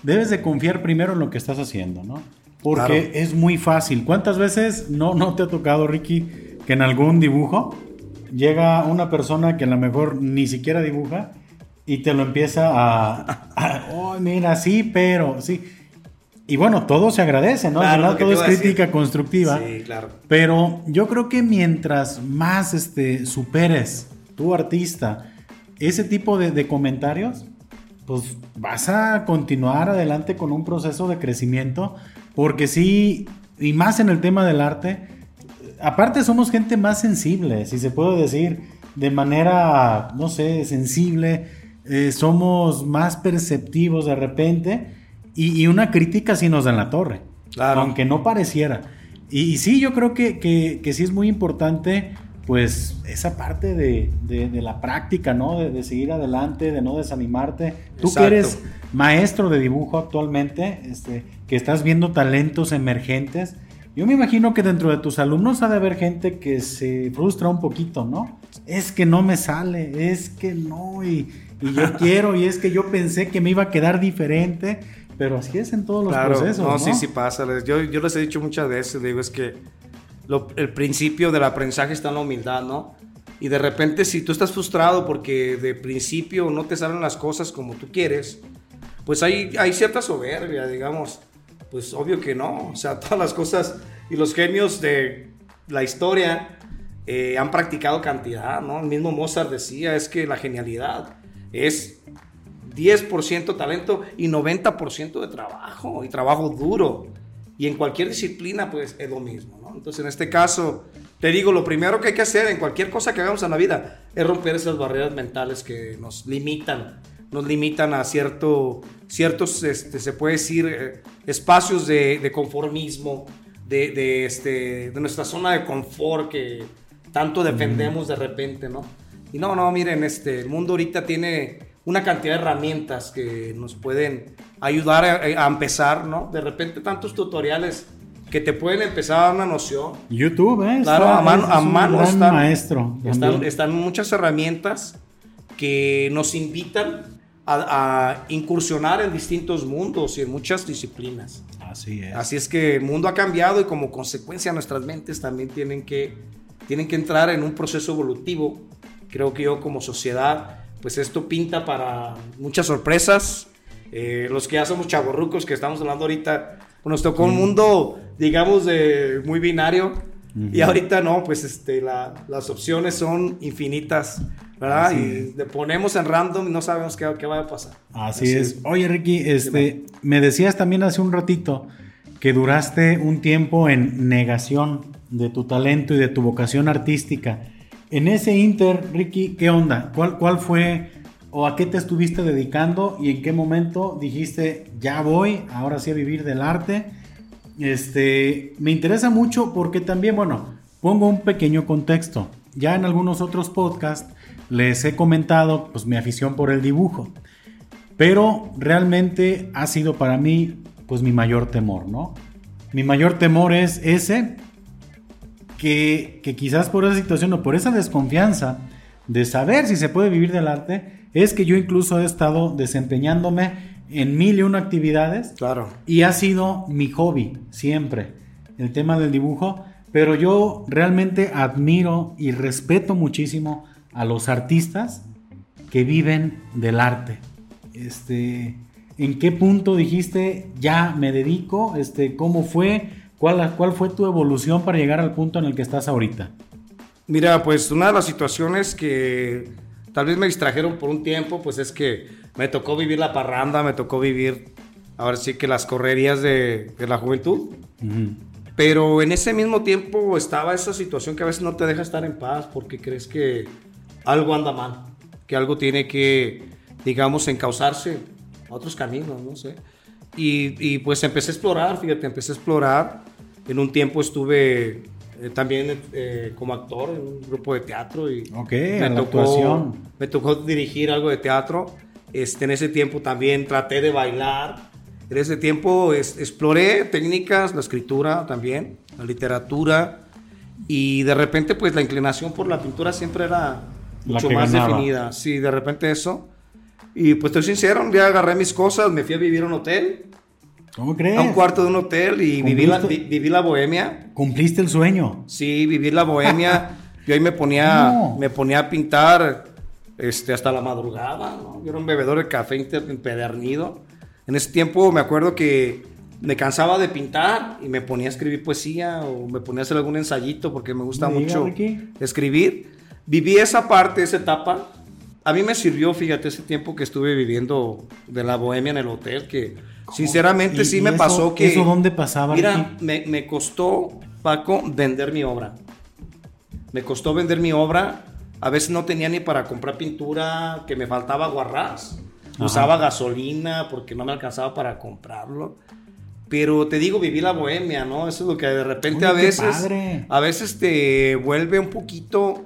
debes de confiar primero en lo que estás haciendo, ¿no? Porque es muy fácil. ¿Cuántas veces no, no te ha tocado, Ricky, que en algún dibujo llega una persona que a lo mejor ni siquiera dibuja y te lo empieza a, oh, mira, sí, pero, sí. Y bueno, todo se agradece, ¿no? Claro, todo es crítica constructiva. Sí, claro. Pero yo creo que mientras más este, superes tu artista ese tipo de, de comentarios, pues vas a continuar adelante con un proceso de crecimiento, porque sí, y más en el tema del arte, aparte somos gente más sensible, si se puede decir, de manera, no sé, sensible, eh, somos más perceptivos de repente y, una crítica sí nos da en la torre, aunque no pareciera. Y, sí, yo creo que, que, sí es muy importante pues esa parte de, la práctica, ¿no? De, seguir adelante, de no desanimarte. Tú que eres maestro de dibujo actualmente, este, que estás viendo talentos emergentes, yo me imagino que dentro de tus alumnos ha de haber gente que se frustra un poquito, ¿no? Es que no me sale, es que no, y, yo quiero, y es que yo pensé que me iba a quedar diferente, pero así es en todos los procesos. No, sí, sí pasa. Yo, yo les he dicho muchas veces, digo, es que el principio del aprendizaje está en la humildad, ¿no? Y de repente si tú estás frustrado porque de principio no te salen las cosas como tú quieres, pues hay, hay cierta soberbia, digamos. Pues obvio que no. O sea, todas las cosas y los genios de la historia eh, han practicado cantidad, ¿no? El mismo Mozart decía, es que la genialidad es 10% talento y 90% de trabajo, y trabajo duro. Y en cualquier disciplina, pues es lo mismo, ¿no? Entonces, en este caso, te digo, lo primero que hay que hacer en cualquier cosa que hagamos en la vida es romper esas barreras mentales que nos limitan, nos limitan a cierto, ciertos, este, se puede decir, eh, espacios de, conformismo, de, de, este, de nuestra zona de confort que tanto defendemos de repente, ¿no? Y no, no, miren, este, el mundo ahorita tiene una cantidad de herramientas que nos pueden ayudar a, empezar, ¿no? De repente tantos tutoriales que te pueden empezar a dar una noción. YouTube, ¿eh? Claro, a mano, a mano están, maestro. Están, están, muchas herramientas que nos invitan a, a, incursionar en distintos mundos y en muchas disciplinas. Así es. Así es que el mundo ha cambiado y como consecuencia nuestras mentes también tienen que, tienen que entrar en un proceso evolutivo. Creo que yo como sociedad pues esto pinta para muchas sorpresas. Eh, los que ya somos chavorrucos, que estamos hablando ahorita, pues nos tocó un mundo, digamos, de muy binario. Y ahorita no, pues este, las opciones son infinitas, ¿verdad? y le ponemos en random y no sabemos qué, qué va a pasar. Así, es. Oye, Ricky, este, me decías también hace un ratito que duraste un tiempo en negación de tu talento y de tu vocación artística. En ese Inter, Ricky, ¿qué onda? ¿Cuál, ¿Cuál fue o a qué te estuviste dedicando y en qué momento dijiste, ya voy, ahora sí a vivir del arte? Este, me interesa mucho porque también, bueno, pongo un pequeño contexto. Ya en algunos otros podcasts les he comentado pues mi afición por el dibujo. Pero realmente ha sido para mí pues mi mayor temor, ¿no? Mi mayor temor es ese que, quizás por esa situación o por esa desconfianza de saber si se puede vivir del arte, es que yo incluso he estado desempeñándome en mil y una actividades. Claro. Y ha sido mi hobby siempre, el tema del dibujo. Pero yo realmente admiro y respeto muchísimo a los artistas que viven del arte. Este, ¿En qué punto dijiste ya me dedico? Este, ¿Cómo fue? ¿Cuál, ¿Cuál fue tu evolución para llegar al punto en el que estás ahorita? Mira, pues una de las situaciones que tal vez me distrajeron por un tiempo, pues es que me tocó vivir la parranda, me tocó vivir, ahora sí que las correrías de, la juventud. Pero en ese mismo tiempo estaba esa situación que a veces no te deja estar en paz porque crees que algo anda mal, que algo tiene que, digamos, encauzarse a otros caminos, no sé. Y, pues empecé a explorar, fíjate, empecé a explorar. En un tiempo estuve eh, también eh, como actor en un grupo de teatro y me, tocó, me tocó dirigir algo de teatro. Este, en ese tiempo también traté de bailar. En ese tiempo exploré técnicas, la escritura también, la literatura y de repente pues la inclinación por la pintura siempre era mucho más definida. Sí, de repente eso. Y pues estoy sincero, un día agarré mis cosas, me fui a vivir a un hotel. ¿Cómo crees? A un cuarto de un hotel y viví la, viví la bohemia. ¿Cumpliste el sueño? Sí, viví la bohemia. Yo ahí me ponía, me ponía a pintar este, hasta la madrugada. ¿no? Yo era un bebedor de café empedernido. En ese tiempo me acuerdo que me cansaba de pintar y me ponía a escribir poesía o me ponía a hacer algún ensayito porque me gusta mucho escribir. Viví esa parte, esa etapa a mí me sirvió, fíjate, ese tiempo que estuve viviendo de la bohemia en el hotel, que sinceramente sí me pasó que... ¿Eso dónde pasaba? Mira, me, costó, Paco, vender mi obra. Me costó vender mi obra. A veces no tenía ni para comprar pintura, que me faltaba guarras. Usaba gasolina porque no me alcanzaba para comprarlo. Pero te digo, viví la bohemia, ¿no? Eso es lo que de repente a veces... A veces te vuelve un poquito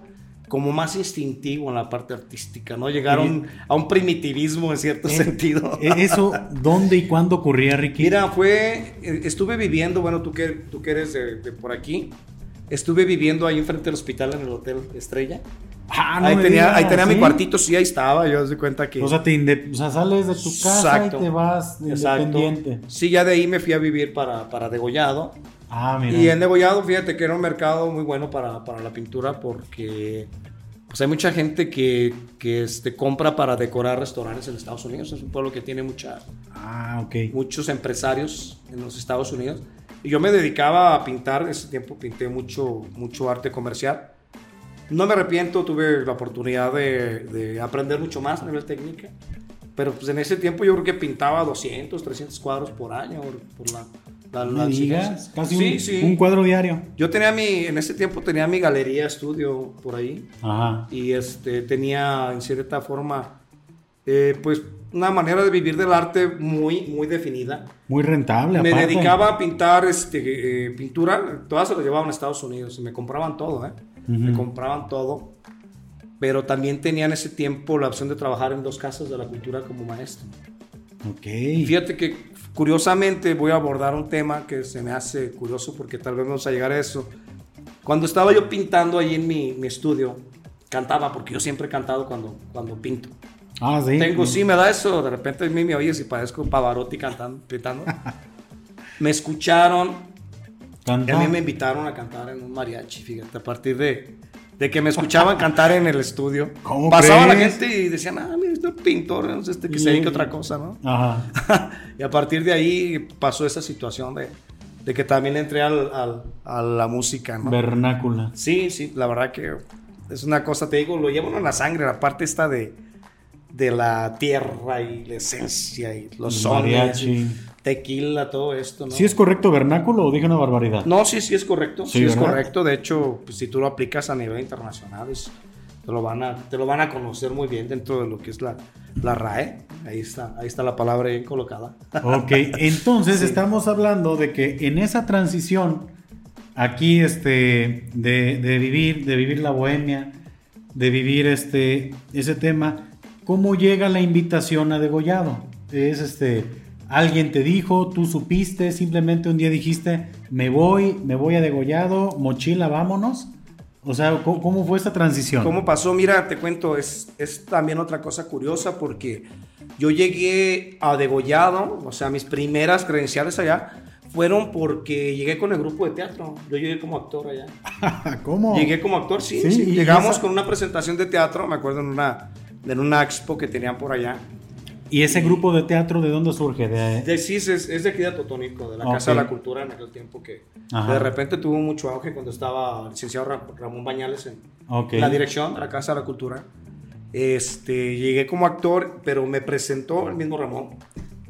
como más instintivo en la parte artística, ¿no? Llegaron a un primitivismo en cierto eh, sentido. Eh, ¿Eso dónde y cuándo ocurría, Ricky? Mira, fue, eh, estuve viviendo, bueno, tú que, tú que eres de, por aquí, estuve viviendo ahí enfrente del hospital en el Hotel Estrella. Ah, no ahí, tenía, digas, ahí tenía mi ¿sí? cuartito, sí, ahí estaba. Yo de cuenta que. O sea, te o sea, sales de tu casa Exacto. y te vas Exacto. independiente. Sí, ya de ahí me fui a vivir para, para Degollado. Ah, mira. Y en Degollado, fíjate que era un mercado muy bueno para, para la pintura porque pues hay mucha gente que, que este, compra para decorar restaurantes en Estados Unidos. Es un pueblo que tiene mucha, Ah, ok. muchos empresarios en los Estados Unidos. Y yo me dedicaba a pintar, en ese tiempo pinté mucho, mucho arte comercial. No me arrepiento, tuve la oportunidad de, de aprender mucho más a nivel técnica. Pero pues en ese tiempo yo creo que pintaba 200, 300 cuadros por año por, por la, la, No la me digas, casi Sí, un, sí. un cuadro diario. Yo tenía mi, en ese tiempo tenía mi galería estudio por ahí Ajá. y este, tenía en cierta forma, eh, pues una manera de vivir del arte muy, muy definida. Muy rentable, Me aparte. dedicaba a pintar este, eh, pintura, todas se lo llevaban a Estados Unidos y me compraban todo, ¿eh? Me Ujú. compraban todo. Pero también tenía en ese tiempo la opción de trabajar en dos casas de la cultura como maestro. Ok. Y fíjate que curiosamente voy a abordar un tema que se me hace curioso porque tal vez vamos a llegar a eso. Cuando estaba yo pintando ahí en mi, mi estudio, cantaba, porque yo siempre he cantado cuando, cuando pinto. Ah, sí. Tengo, sí, me da eso, de repente a mí me oyes y parezco Pavarotti cantando, pintando. me escucharon y Canta. a mí me invitaron a cantar en un mariachi, fíjate, a partir de, de que me escuchaban cantar en el estudio. ¿Cómo Pasaba la crees? gente y decían, ah, mira, este pintor, no sé, este que se dedica a otra cosa, ¿no? Ajá. y a partir de ahí pasó esa situación de, de que también entré al, al- a la música, ¿no? Vernácula. Sí, sí, la verdad que es una cosa, te digo, lo llevo uno en la sangre, la parte esta de, de la tierra y la esencia y los sones, tequila, todo esto, ¿no? ¿Sí es correcto vernáculo o dije una barbaridad? No, sí, sí es correcto, sí, Sí, es correcto. De hecho, pues, si tú lo aplicas a nivel internacional, es- te, lo van a, te lo van a conocer muy bien dentro de lo que es la, la RAE. Ahí está, ahí está la palabra bien colocada. Ok, entonces estamos hablando de que en esa transición aquí este de, de vivir, de vivir la bohemia, de vivir este ese tema, ¿cómo llega la invitación a Degollado? Es este alguien te dijo, tú supiste, simplemente un día dijiste, "Me voy, me voy a Degollado, mochila, vámonos." O sea, ¿cómo, cómo fue esta transición? ¿Cómo pasó? Mira, te cuento, es, es también otra cosa curiosa porque yo llegué a Degollado, o sea, mis primeras credenciales allá fueron porque llegué con el grupo de teatro. Yo llegué como actor allá. ¿Cómo? Llegué como actor, sí. Sí, sí. Llegamos esa- con una presentación de teatro, me acuerdo en una, en una expo que tenían por allá. ¿Y ese grupo de teatro de dónde surge? De, De, sí, es, es de aquí de Totónico, de la. Casa de la Cultura en aquel tiempo que Ajá. de repente tuvo mucho auge cuando estaba el licenciado Ra- Ramón Bañales en la dirección de la Casa de la Cultura. Este, llegué como actor, pero me presentó el mismo Ramón,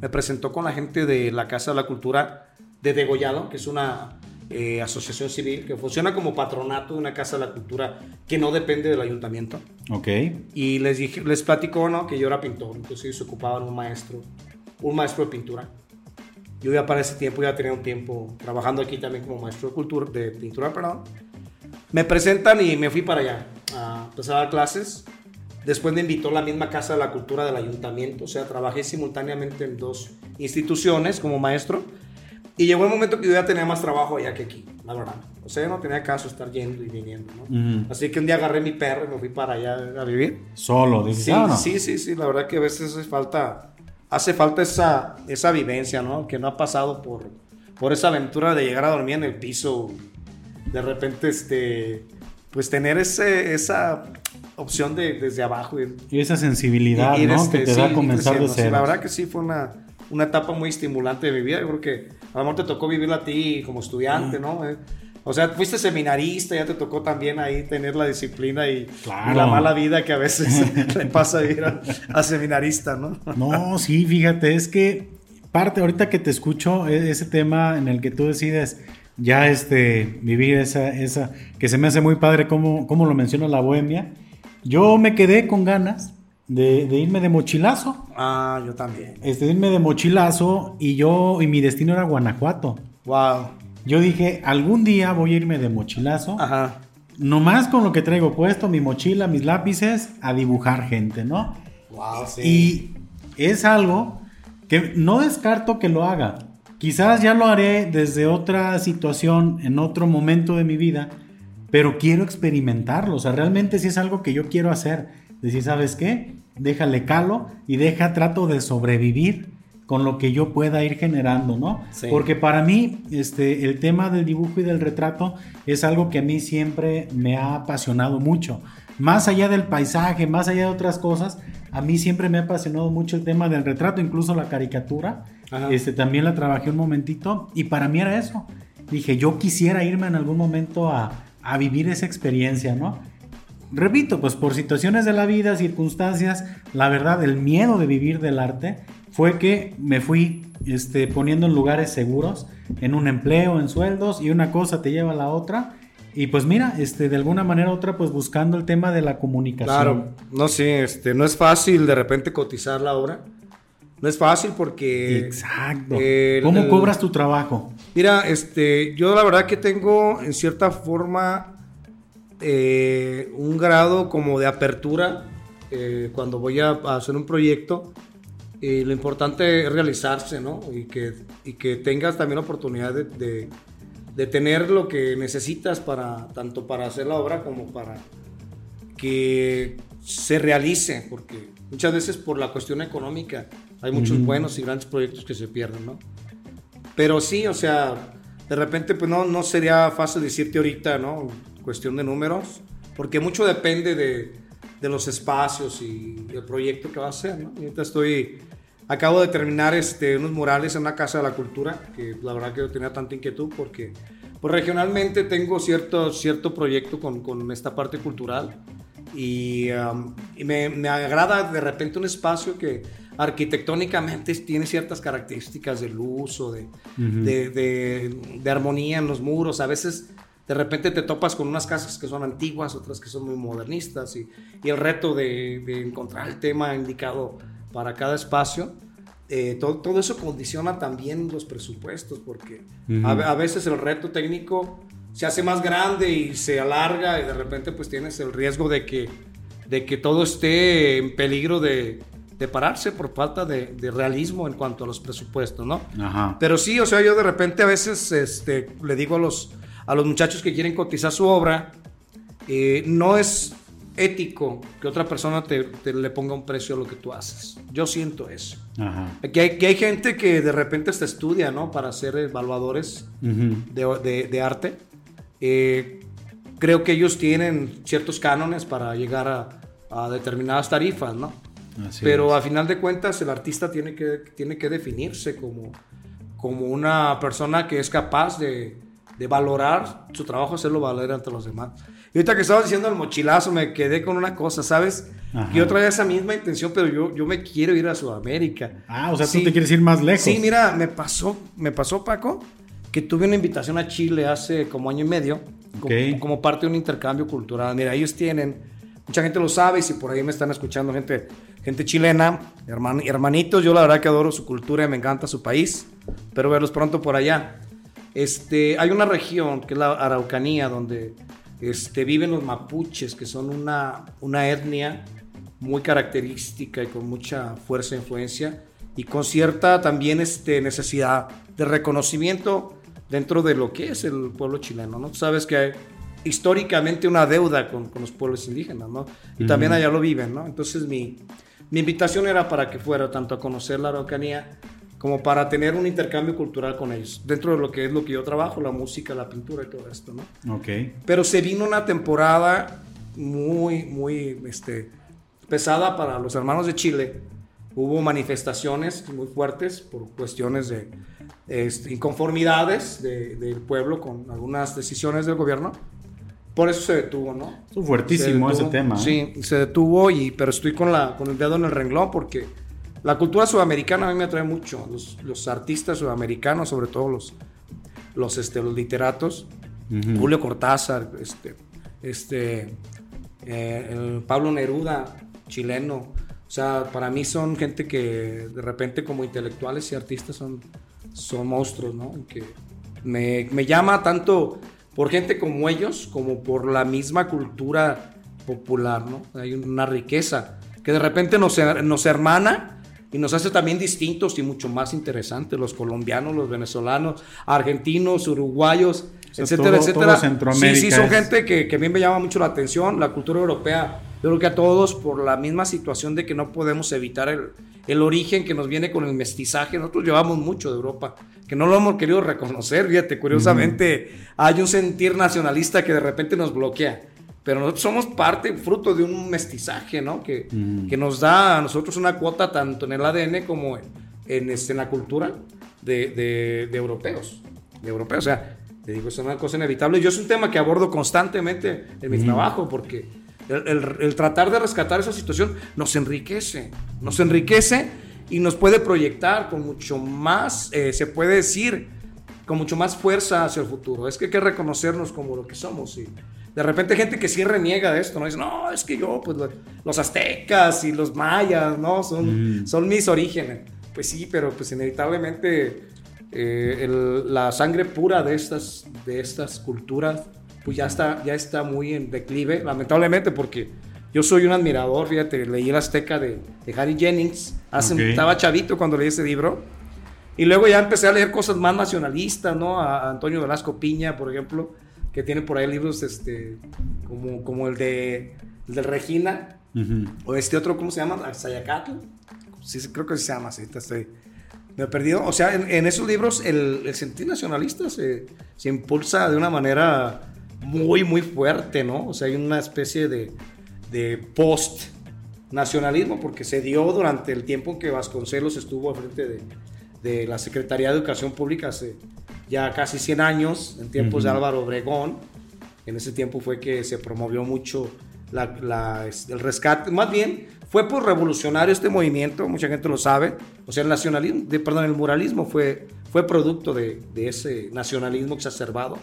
me presentó con la gente de la Casa de la Cultura de Degollado, que es una eh, asociación civil que funciona como patronato de una Casa de la Cultura que no depende del ayuntamiento. Ok. Y les dije, les platicó, ¿no? Que yo era pintor, entonces se ocupaban un maestro, un maestro de pintura. Yo ya para ese tiempo ya tenía un tiempo trabajando aquí también como maestro de cultura, de pintura, perdón. Me presentan y me fui para allá a empezar a dar clases. Después me invitó la misma Casa de la Cultura del Ayuntamiento, o sea, trabajé simultáneamente en dos instituciones como maestro. Y llegó el momento que yo ya tenía más trabajo allá que aquí, la verdad. O sea, no tenía caso estar yendo y viniendo, ¿no? Así que un día agarré mi perro y me fui para allá a vivir. Solo, dices, Sí, "Ah, no". sí, sí, sí, la verdad que a veces hace falta, hace falta esa, esa vivencia, ¿no? Que no ha pasado por, por esa aventura de llegar a dormir en el piso, de repente, este, pues tener ese, esa opción de desde abajo ir, Y esa sensibilidad, ir, ¿no? este, que te sí, da comenzar de cero. la verdad que sí fue una, una etapa muy estimulante de mi vida. Yo creo que a lo mejor te tocó vivirla a ti como estudiante, ¿no? Eh, O sea, fuiste seminarista, ya te tocó también ahí tener la disciplina y, Claro. y la mala vida que a veces le pasa a ir a, a seminarista, ¿no? No, sí, fíjate, es que parte, ahorita que te escucho, e- ese tema en el que tú decides ya este, vivir esa, esa, que se me hace muy padre como, como lo menciona la bohemia, yo me quedé con ganas de, de irme de mochilazo, Ah, yo también. este, de irme de mochilazo y yo, y mi destino era Guanajuato. Wow. Yo dije, algún día voy a irme de mochilazo, Ajá. nomás con lo que traigo puesto, mi mochila, mis lápices, a dibujar gente, ¿no? Wow, sí. Y es algo que no descarto que lo haga. Quizás ya lo haré desde otra situación, en otro momento de mi vida, pero quiero experimentarlo, o sea, realmente si es algo que yo quiero hacer. Decir, ¿sabes qué? Déjale calo y deja, trato de sobrevivir con lo que yo pueda ir generando, ¿no? Porque para mí, este, el tema del dibujo y del retrato es algo que a mí siempre me ha apasionado mucho. Más allá del paisaje, más allá de otras cosas, a mí siempre me ha apasionado mucho el tema del retrato, incluso la caricatura. Este, también la trabajé un momentito y para mí era eso. Dije, yo quisiera irme en algún momento a, a vivir esa experiencia, ¿no? Repito, pues por situaciones de la vida, circunstancias, la verdad, el miedo de vivir del arte fue que me fui este, poniendo en lugares seguros, en un empleo, en sueldos, y una cosa te lleva a la otra. Y pues mira, este, de alguna manera u otra, pues buscando el tema de la comunicación. Claro, no sé, este, no es fácil de repente cotizar la obra. No es fácil porque... Exacto. ¿Cómo cobras tu trabajo? Mira, este, yo la verdad que tengo en cierta forma eh, un grado como de apertura eh, cuando voy a, hacer un proyecto. lo importante es realizarse, ¿no? Y que, y que tengas también la oportunidad de, de, tener lo que necesitas para, tanto para hacer la obra como para que se realice, porque muchas veces por la cuestión económica hay muchos buenos y grandes proyectos que se pierden, ¿no? Pero sí, o sea, de repente pues no, no sería fácil decirte ahorita, ¿no? Cuestión de números, porque mucho depende de, de los espacios y del proyecto que va a ser, ¿no? ahorita estoy, acabo de terminar este, unos murales en una casa de la cultura, que la verdad que yo tenía tanta inquietud porque pues regionalmente tengo cierto, cierto proyecto con, con esta parte cultural y, um, y me, me agrada de repente un espacio que arquitectónicamente tiene ciertas características de luz o de, de, armonía en los muros. A veces de repente te topas con unas casas que son antiguas, otras que son muy modernistas y, el reto de, encontrar el tema indicado para cada espacio. Eh, todo, todo, eso condiciona también los presupuestos porque a, veces el reto técnico se hace más grande y se alarga y de repente pues tienes el riesgo de que, de que todo esté en peligro de, de pararse por falta de, realismo en cuanto a los presupuestos, ¿no? Pero sí, o sea, yo de repente a veces este, le digo a los, a los muchachos que quieren cotizar su obra, eh, no es ético que otra persona te, le ponga un precio a lo que tú haces. Yo siento eso. Que, hay, que, hay, gente que de repente se estudia, ¿no? Para ser evaluadores de, arte. Eh, creo que ellos tienen ciertos cánones para llegar a, a determinadas tarifas, ¿no? Pero a final de cuentas el artista tiene que, tiene que definirse como, como una persona que es capaz de, de valorar su trabajo, hacerlo valer ante los demás. Y ahorita que estaba diciendo el mochilazo, me quedé con una cosa, ¿sabes? Que yo traía esa misma intención, pero yo, yo me quiero ir a Sudamérica. Ah, o sea, tú te quieres ir más lejos. Sí, mira, me pasó, me pasó, Paco, que tuve una invitación a Chile hace como año y medio, como, como parte de un intercambio cultural. Mira, ellos tienen, mucha gente lo sabe, y si por ahí me están escuchando gente gente chilena, hermanitos, yo la verdad que adoro su cultura y me encanta su país, pero verlos pronto por allá. Este, hay una región que es la Araucanía donde este, viven los mapuches, que son una, una etnia muy característica y con mucha fuerza e influencia y con cierta también este, necesidad de reconocimiento dentro de lo que es el pueblo chileno, ¿no? sabes que hay históricamente una deuda con, con los pueblos indígenas, ¿no? Y también allá lo viven, ¿no? Entonces mi, mi invitación era para que fuera tanto a conocer la Araucanía como para tener un intercambio cultural con ellos, dentro de lo que es lo que yo trabajo, la música, la pintura y todo esto, ¿no? Ok. Pero se vino una temporada muy, muy este, pesada para los hermanos de Chile. Hubo manifestaciones muy fuertes por cuestiones de este, inconformidades del pueblo con algunas decisiones del gobierno por eso se detuvo, ¿no? Es fuertísimo ese tema. ¿eh? Sí, se detuvo, y, pero estoy con, la, con el dedo en el renglón porque la cultura sudamericana a mí me atrae mucho. Los, artistas sudamericanos, sobre todo los, los, este, los literatos, Julio Cortázar, este, este, eh, Pablo Neruda, chileno. O sea, para mí son gente que de repente como intelectuales y artistas son, son monstruos, ¿no? Que me, me llama tanto por gente como ellos, como por la misma cultura popular, ¿no? Hay una riqueza que de repente nos, nos hermana, y nos hace también distintos y mucho más interesantes los colombianos, los venezolanos, argentinos, uruguayos, etcétera, etcétera. sí, sí, son gente que, que, a mí me llama mucho la atención, la cultura europea, yo creo que a todos por la misma situación de que no podemos evitar el, el origen que nos viene con el mestizaje, nosotros llevamos mucho de Europa, que no lo hemos querido reconocer, fíjate, curiosamente hay un sentir nacionalista que de repente nos bloquea pero nosotros somos parte, fruto de un mestizaje, ¿no? Que, que nos da a nosotros una cuota tanto en el ADN como en, este, en la cultura de, de, de, europeos. De europeos, o sea, te digo, es una cosa inevitable. Yo es un tema que abordo constantemente en mi trabajo, porque el, el, el, tratar de rescatar esa situación nos enriquece, nos enriquece y nos puede proyectar con mucho más, eh, se puede decir, con mucho más fuerza hacia el futuro. Es que hay que reconocernos como lo que somos y de repente hay gente que sí reniega de esto, ¿no? Dice, no, es que yo, pues los aztecas y los mayas, ¿no? Son, mm. son mis orígenes. Pues sí, pero pues inevitablemente eh, la sangre pura de estas, de estas culturas, pues ya está, ya está muy en declive, lamentablemente, porque yo soy un admirador, fíjate, leí el Azteca de, de Harry Jennings, hace, estaba chavito cuando leí ese libro, y luego ya empecé a leer cosas más nacionalistas, ¿no? A, a Antonio Velasco Piña, por ejemplo, que tiene por ahí libros este, como, como el, de, el de Regina, o este otro, ¿cómo se llama? Sayacatl. Sí, creo que se llama estoy... Me he perdido. O sea, en, esos libros el, el sentir nacionalista se, se, impulsa de una manera muy, muy fuerte, ¿no? O sea, hay una especie de, de post-nacionalismo porque se dio durante el tiempo que Vasconcelos estuvo al frente de, de la Secretaría de Educación Pública hace ya casi 100 años, en tiempos de Álvaro Obregón. En ese tiempo fue que se promovió mucho la, el rescate. Más bien, fue por revolucionario este movimiento, mucha gente lo sabe. O sea, el nacionalismo, de, perdón, el muralismo fue, fue producto de, de ese nacionalismo exacerbado,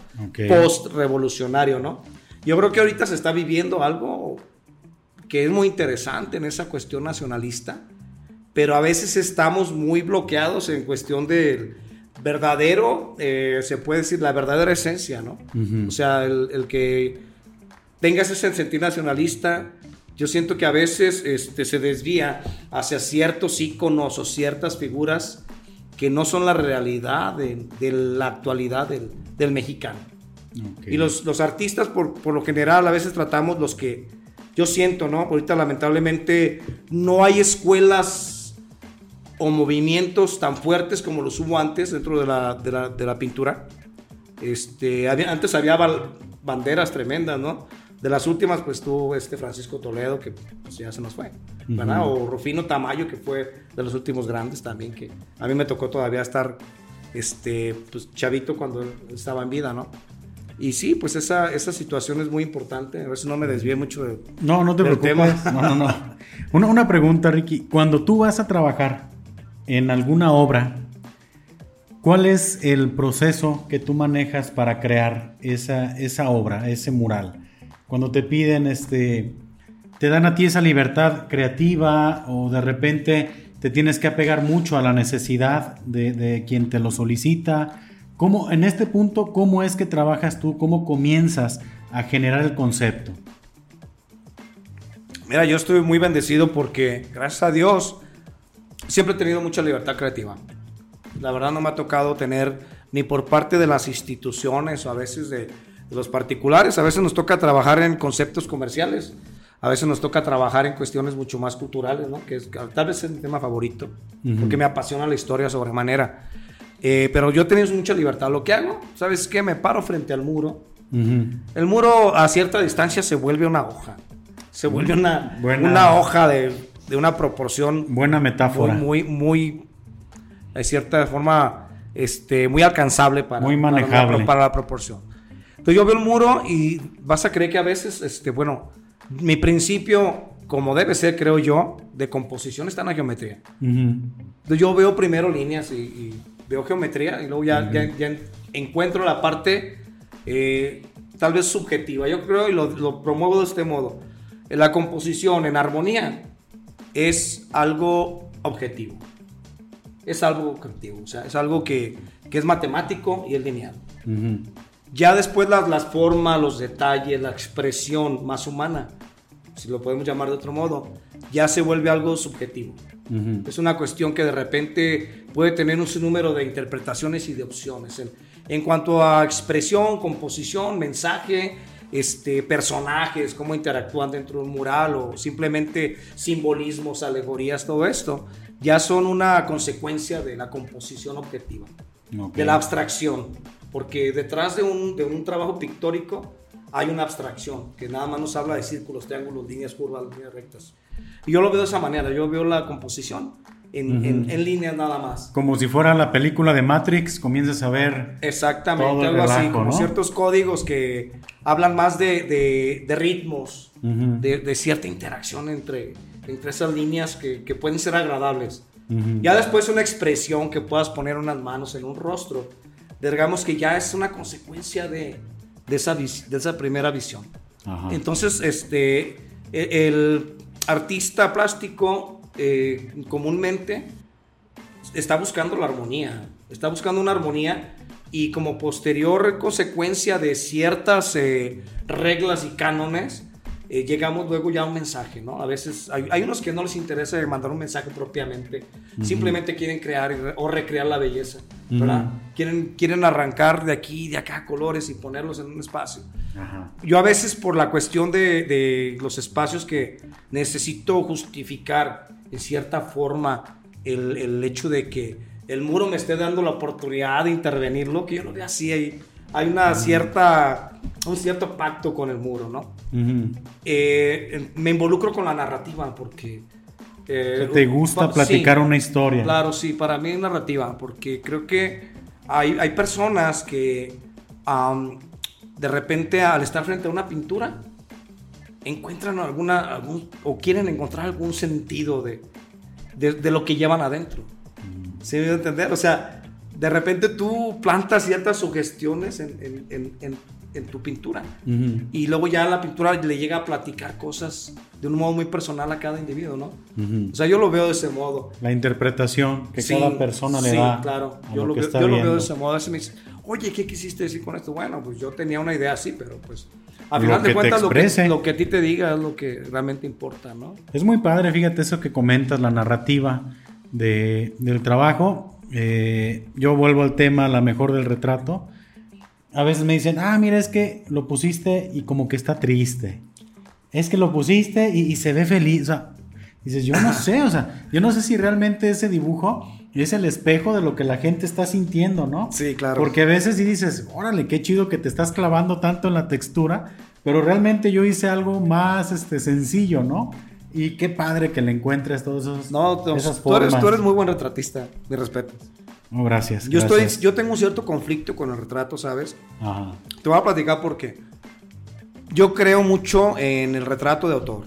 post-revolucionario, ¿no? Yo creo que ahorita se está viviendo algo que es muy interesante en esa cuestión nacionalista, pero a veces estamos muy bloqueados en cuestión de verdadero, eh, se puede decir, la verdadera esencia, ¿no? O sea, el, que tengas ese sentir nacionalista, yo siento que a veces este, se desvía hacia ciertos íconos o ciertas figuras que no son la realidad de, la actualidad del, mexicano. Y los, los artistas, por, por, lo general, a veces tratamos los que yo siento, ¿no? Ahorita lamentablemente no hay escuelas o movimientos tan fuertes como los hubo antes dentro de la, de la, de la pintura. Este, antes había banderas tremendas, ¿no? De las últimas, pues tuvo este Francisco Toledo, que pues, ya se nos fue, ¿verdad? O Rufino Tamayo, que fue de los últimos grandes también, que a mí me tocó todavía estar, este, pues chavito cuando estaba en vida, ¿no? Y sí, pues esa, esa situación es muy importante. A veces no me desvíe mucho de, No, no te preocupes. No, no, no. Una, una pregunta, Ricky. Cuando tú vas a trabajar, en alguna obra, ¿cuál es el proceso que tú manejas para crear esa, esa obra, ese mural? Cuando te piden, este, te dan a ti esa libertad creativa o de repente te tienes que apegar mucho a la necesidad de, de quien te lo solicita. ¿Cómo, en este punto, cómo es que trabajas tú? ¿Cómo comienzas a generar el concepto? Mira, yo estoy muy bendecido porque, gracias a Dios, siempre he tenido mucha libertad creativa. La verdad no me ha tocado tener ni por parte de las instituciones o a veces de, los particulares, a veces nos toca trabajar en conceptos comerciales, a veces nos toca trabajar en cuestiones mucho más culturales, ¿no? que es, tal vez es mi tema favorito, porque me apasiona la historia sobremanera. Eh, pero yo he tenido mucha libertad. Lo que hago, ¿sabes qué? Me paro frente al muro. El muro a cierta distancia se vuelve una hoja. Se vuelve una, una hoja de de una proporción. Buena metáfora. Muy, muy, de cierta forma, este, muy alcanzable para, muy manejable. Para, la, proporción. Entonces yo veo el muro y vas a creer que a veces, este, bueno, mi principio, como debe ser, creo yo, de composición está en la geometría. Entonces yo veo primero líneas y, veo geometría y luego ya, ya, encuentro la parte eh, tal vez subjetiva. Yo creo y lo, lo promuevo de este modo. En la composición, en armonía, es algo objetivo. Es algo objetivo, o sea, es algo que, que es matemático y es lineal. Ya después las, las, formas, los detalles, la expresión más humana, si lo podemos llamar de otro modo, ya se vuelve algo subjetivo. Es una cuestión que de repente puede tener un número de interpretaciones y de opciones. En, en cuanto a expresión, composición, mensaje, este, personajes, cómo interactúan dentro de un mural o simplemente simbolismos, alegorías, todo esto, ya son una consecuencia de la composición objetiva, de la abstracción, porque detrás de un, de un trabajo pictórico hay una abstracción que nada más nos habla de círculos, triángulos, líneas curvas, líneas rectas. Y yo lo veo de esa manera, yo veo la composición en, en, líneas nada más. Como si fuera la película de Matrix, comienzas a ver. Exactamente, algo así, como ciertos códigos que hablan más de, de, ritmos, de, de, cierta interacción entre, entre esas líneas que, que pueden ser agradables. Ya después una expresión que puedas poner unas manos en un rostro, digamos que ya es una consecuencia de, de, esa, de esa primera visión. Entonces, este, e, el artista plástico eh, comúnmente está buscando la armonía, está buscando una armonía y como posterior consecuencia de ciertas eh, reglas y cánones, eh, llegamos luego ya a un mensaje, ¿no? A veces hay, unos que no les interesa mandar un mensaje propiamente, simplemente quieren crear o recrear la belleza, ¿verdad? quieren, quieren arrancar de aquí, de acá colores y ponerlos en un espacio. Yo a veces por la cuestión de, de los espacios que necesito justificar en cierta forma el, el, hecho de que el muro me esté dando la oportunidad de intervenirlo, que yo lo veo así, hay, hay una cierta, un cierto pacto con el muro, ¿no? Eh, me involucro con la narrativa porque... Eh, ¿Te gusta platicar una historia? Claro, sí, para mí es narrativa, porque creo que hay, hay personas que de repente al estar frente a una pintura, encuentran alguna, algún, o quieren encontrar algún sentido de, de, lo que llevan adentro. Mm. ¿Sí me a entender? O sea, de repente tú plantas ciertas sugestiones en, en, en, en tu pintura y luego ya la pintura le llega a platicar cosas de un modo muy personal a cada individuo, ¿no? O sea, yo lo veo de ese modo. La interpretación que cada persona le da. Sí, claro. Yo, lo, yo lo, veo de ese modo. A veces me dice, oye, ¿qué quisiste decir con esto? Bueno, pues yo tenía una idea así, pero pues a final de cuentas, lo que, lo que, a ti te diga es lo que realmente importa, ¿no? Es muy padre, fíjate eso que comentas, la narrativa de, del trabajo. Eh, yo vuelvo al tema, la mejor del retrato. A veces me dicen, ah, mira, es que lo pusiste y como que está triste. Es que lo pusiste y, y se ve feliz. O sea, dices, yo no sé, o sea, yo no sé si realmente ese dibujo es el espejo de lo que la gente está sintiendo, ¿no? Sí, claro. Porque a veces sí dices, órale, qué chido que te estás clavando tanto en la textura, pero realmente yo hice algo más este, sencillo, ¿no? Y qué padre que le encuentres todos esos. No, tú, esas tú, eres, tú eres muy buen retratista, de respeto. No, gracias. Yo, Estoy, yo tengo un cierto conflicto con el retrato, ¿sabes? Ajá. Te voy a platicar por qué. Yo creo mucho en el retrato de autor.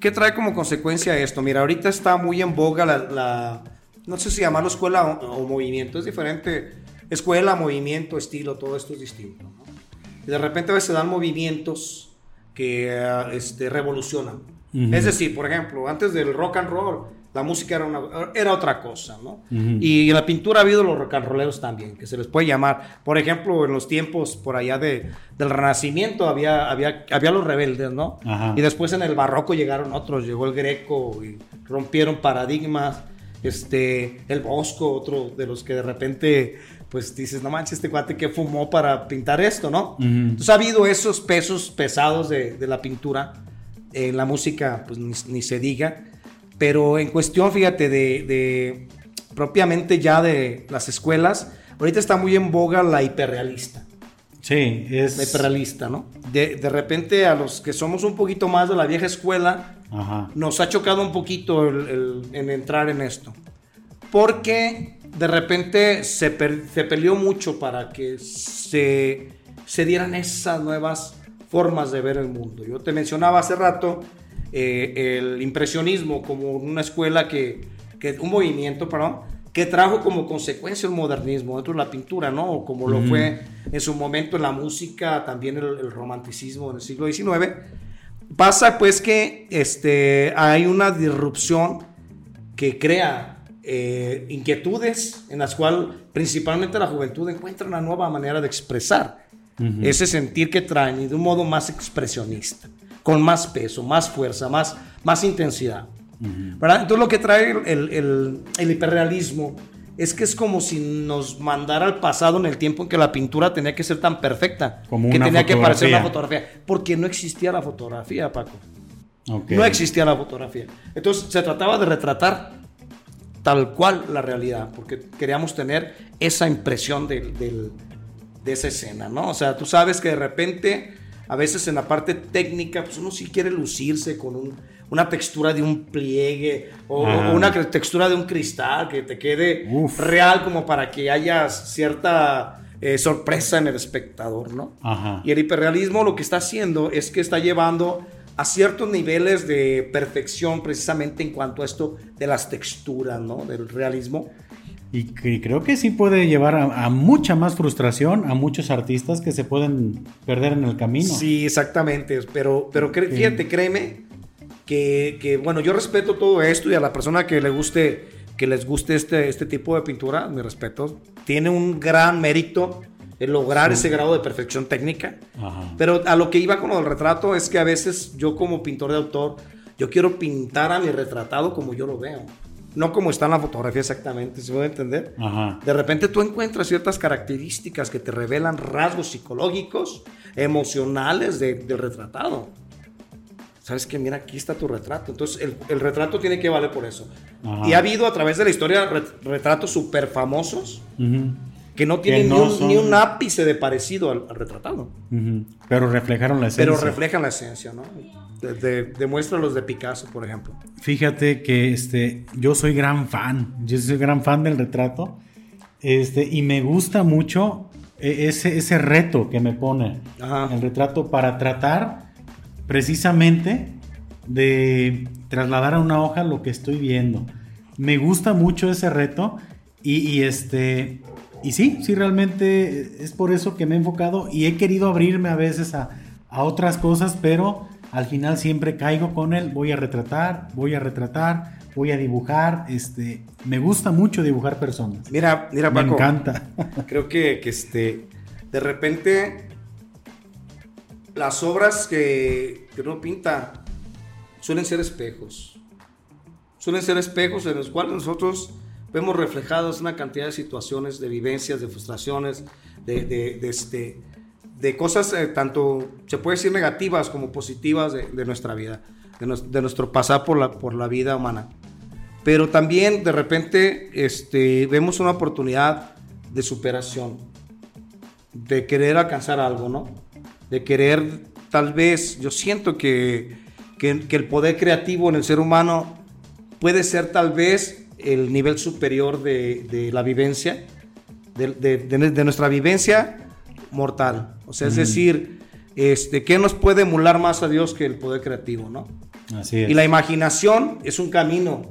¿Qué trae como consecuencia esto? Mira, ahorita está muy en boga la, no sé si llamarlo escuela o, movimiento, es diferente. Escuela, movimiento, estilo, todo esto es distinto. Y de repente a veces se dan movimientos que este, revolucionan. Es decir, por ejemplo, antes del rock and roll, la música era, una, era otra cosa, ¿no? Y en la pintura ha habido los rock and rolleros también, que se les puede llamar. Por ejemplo, en los tiempos por allá de, del Renacimiento había, había, había los rebeldes, ¿no? Y después en el Barroco llegaron otros, llegó el Greco y rompieron paradigmas. Este, el Bosco, otro de los que de repente, pues dices, no manches, este cuate que fumó para pintar esto, ¿no? Entonces ha habido esos pesos pesados de, de la pintura. En la música, pues ni, ni se diga pero en cuestión, fíjate, de, propiamente ya de las escuelas, ahorita está muy en boga la hiperrealista. Sí, es... La hiperrealista, ¿no? De, repente a los que somos un poquito más de la vieja escuela, nos ha chocado un poquito en entrar en esto. Porque de repente se, se peleó mucho para que se, se dieran esas nuevas formas de ver el mundo. Yo te mencionaba hace rato eh, el impresionismo como una escuela que, que, un movimiento, perdón, que trajo como consecuencia el modernismo dentro de la pintura, ¿no? Como lo fue en su momento en la música, también el, romanticismo en el siglo XIX. Pasa pues que este, hay una disrupción que crea eh, inquietudes en las cuales principalmente la juventud encuentra una nueva manera de expresar ese sentir que traen y de un modo más expresionista con más peso, más fuerza, más, más intensidad. ¿verdad? Entonces lo que trae el, el, el, hiperrealismo es que es como si nos mandara al pasado en el tiempo en que la pintura tenía que ser tan perfecta, como que tenía que parecer fotografía. una fotografía, porque no existía la fotografía, Paco. No existía la fotografía. Entonces se trataba de retratar tal cual la realidad, porque queríamos tener esa impresión del- del- de esa escena, ¿no? O sea, tú sabes que de repente, a veces en la parte técnica, pues uno sí quiere lucirse con un- una textura de un pliegue o, Ah. o una textura de un cristal que te quede Uf. real como para que haya cierta eh, sorpresa en el espectador, ¿no? Ajá. Y el hiperrealismo lo que está haciendo es que está llevando a ciertos niveles de perfección precisamente en cuanto a esto de las texturas, ¿no? Del realismo. Y creo que sí puede llevar a, a mucha más frustración a muchos artistas que se pueden perder en el camino. Sí, exactamente. Pero, pero cre- Sí. fíjate, créeme que, que, bueno, yo respeto todo esto y a la persona que le guste, que les guste este, este tipo de pintura, mi respeto, tiene un gran mérito el lograr ese grado de perfección técnica. Ajá. Pero a lo que iba con el retrato es que a veces yo como pintor de autor, yo quiero pintar a mi retratado como yo lo veo. No como está en la fotografía exactamente, ¿se puede entender? Ajá. De repente tú encuentras ciertas características que te revelan rasgos psicológicos, emocionales de- del retratado. Sabes que mira, aquí está tu retrato. Entonces el, el retrato tiene que valer por eso. Ajá. Y ha habido a través de la historia ret- retratos súper famosos. Que no tienen no ni, un, son- ni un ápice de parecido al- al retratado. Pero reflejaron la esencia. pero reflejan la esencia, ¿no? De, de- demuestra los de Picasso, por ejemplo. Fíjate que este, yo soy gran fan, yo soy gran fan del retrato, este, y me gusta mucho e- ese, ese reto que me pone Ajá. el retrato para tratar precisamente de trasladar a una hoja lo que estoy viendo. Me gusta mucho ese reto y, y este, y sí, sí, realmente es por eso que me he enfocado y he querido abrirme a veces a, a otras cosas, pero al final siempre caigo con él, voy a retratar, voy a retratar, voy a dibujar, este, me gusta mucho dibujar personas. Mira, mira, Me Paco. encanta. Creo que, que, este, de repente las obras que, que uno pinta suelen ser espejos. Suelen ser espejos en los cuales nosotros vemos reflejadas una cantidad de situaciones, de vivencias, de frustraciones, de, de, de, este, de cosas eh, tanto, se puede decir negativas como positivas de, nuestra vida, nos- de nuestro pasar por la, por la vida humana. Pero también de repente este, vemos una oportunidad de superación, de querer alcanzar algo, ¿no? De querer, tal vez, yo siento que, que, que el poder creativo en el ser humano puede ser tal vez el nivel superior de, de la vivencia, de, de- de- de nuestra vivencia mortal. O sea, es decir, este, ¿qué nos puede emular más a Dios que el poder creativo, ¿no? Así es. Y la imaginación es un camino,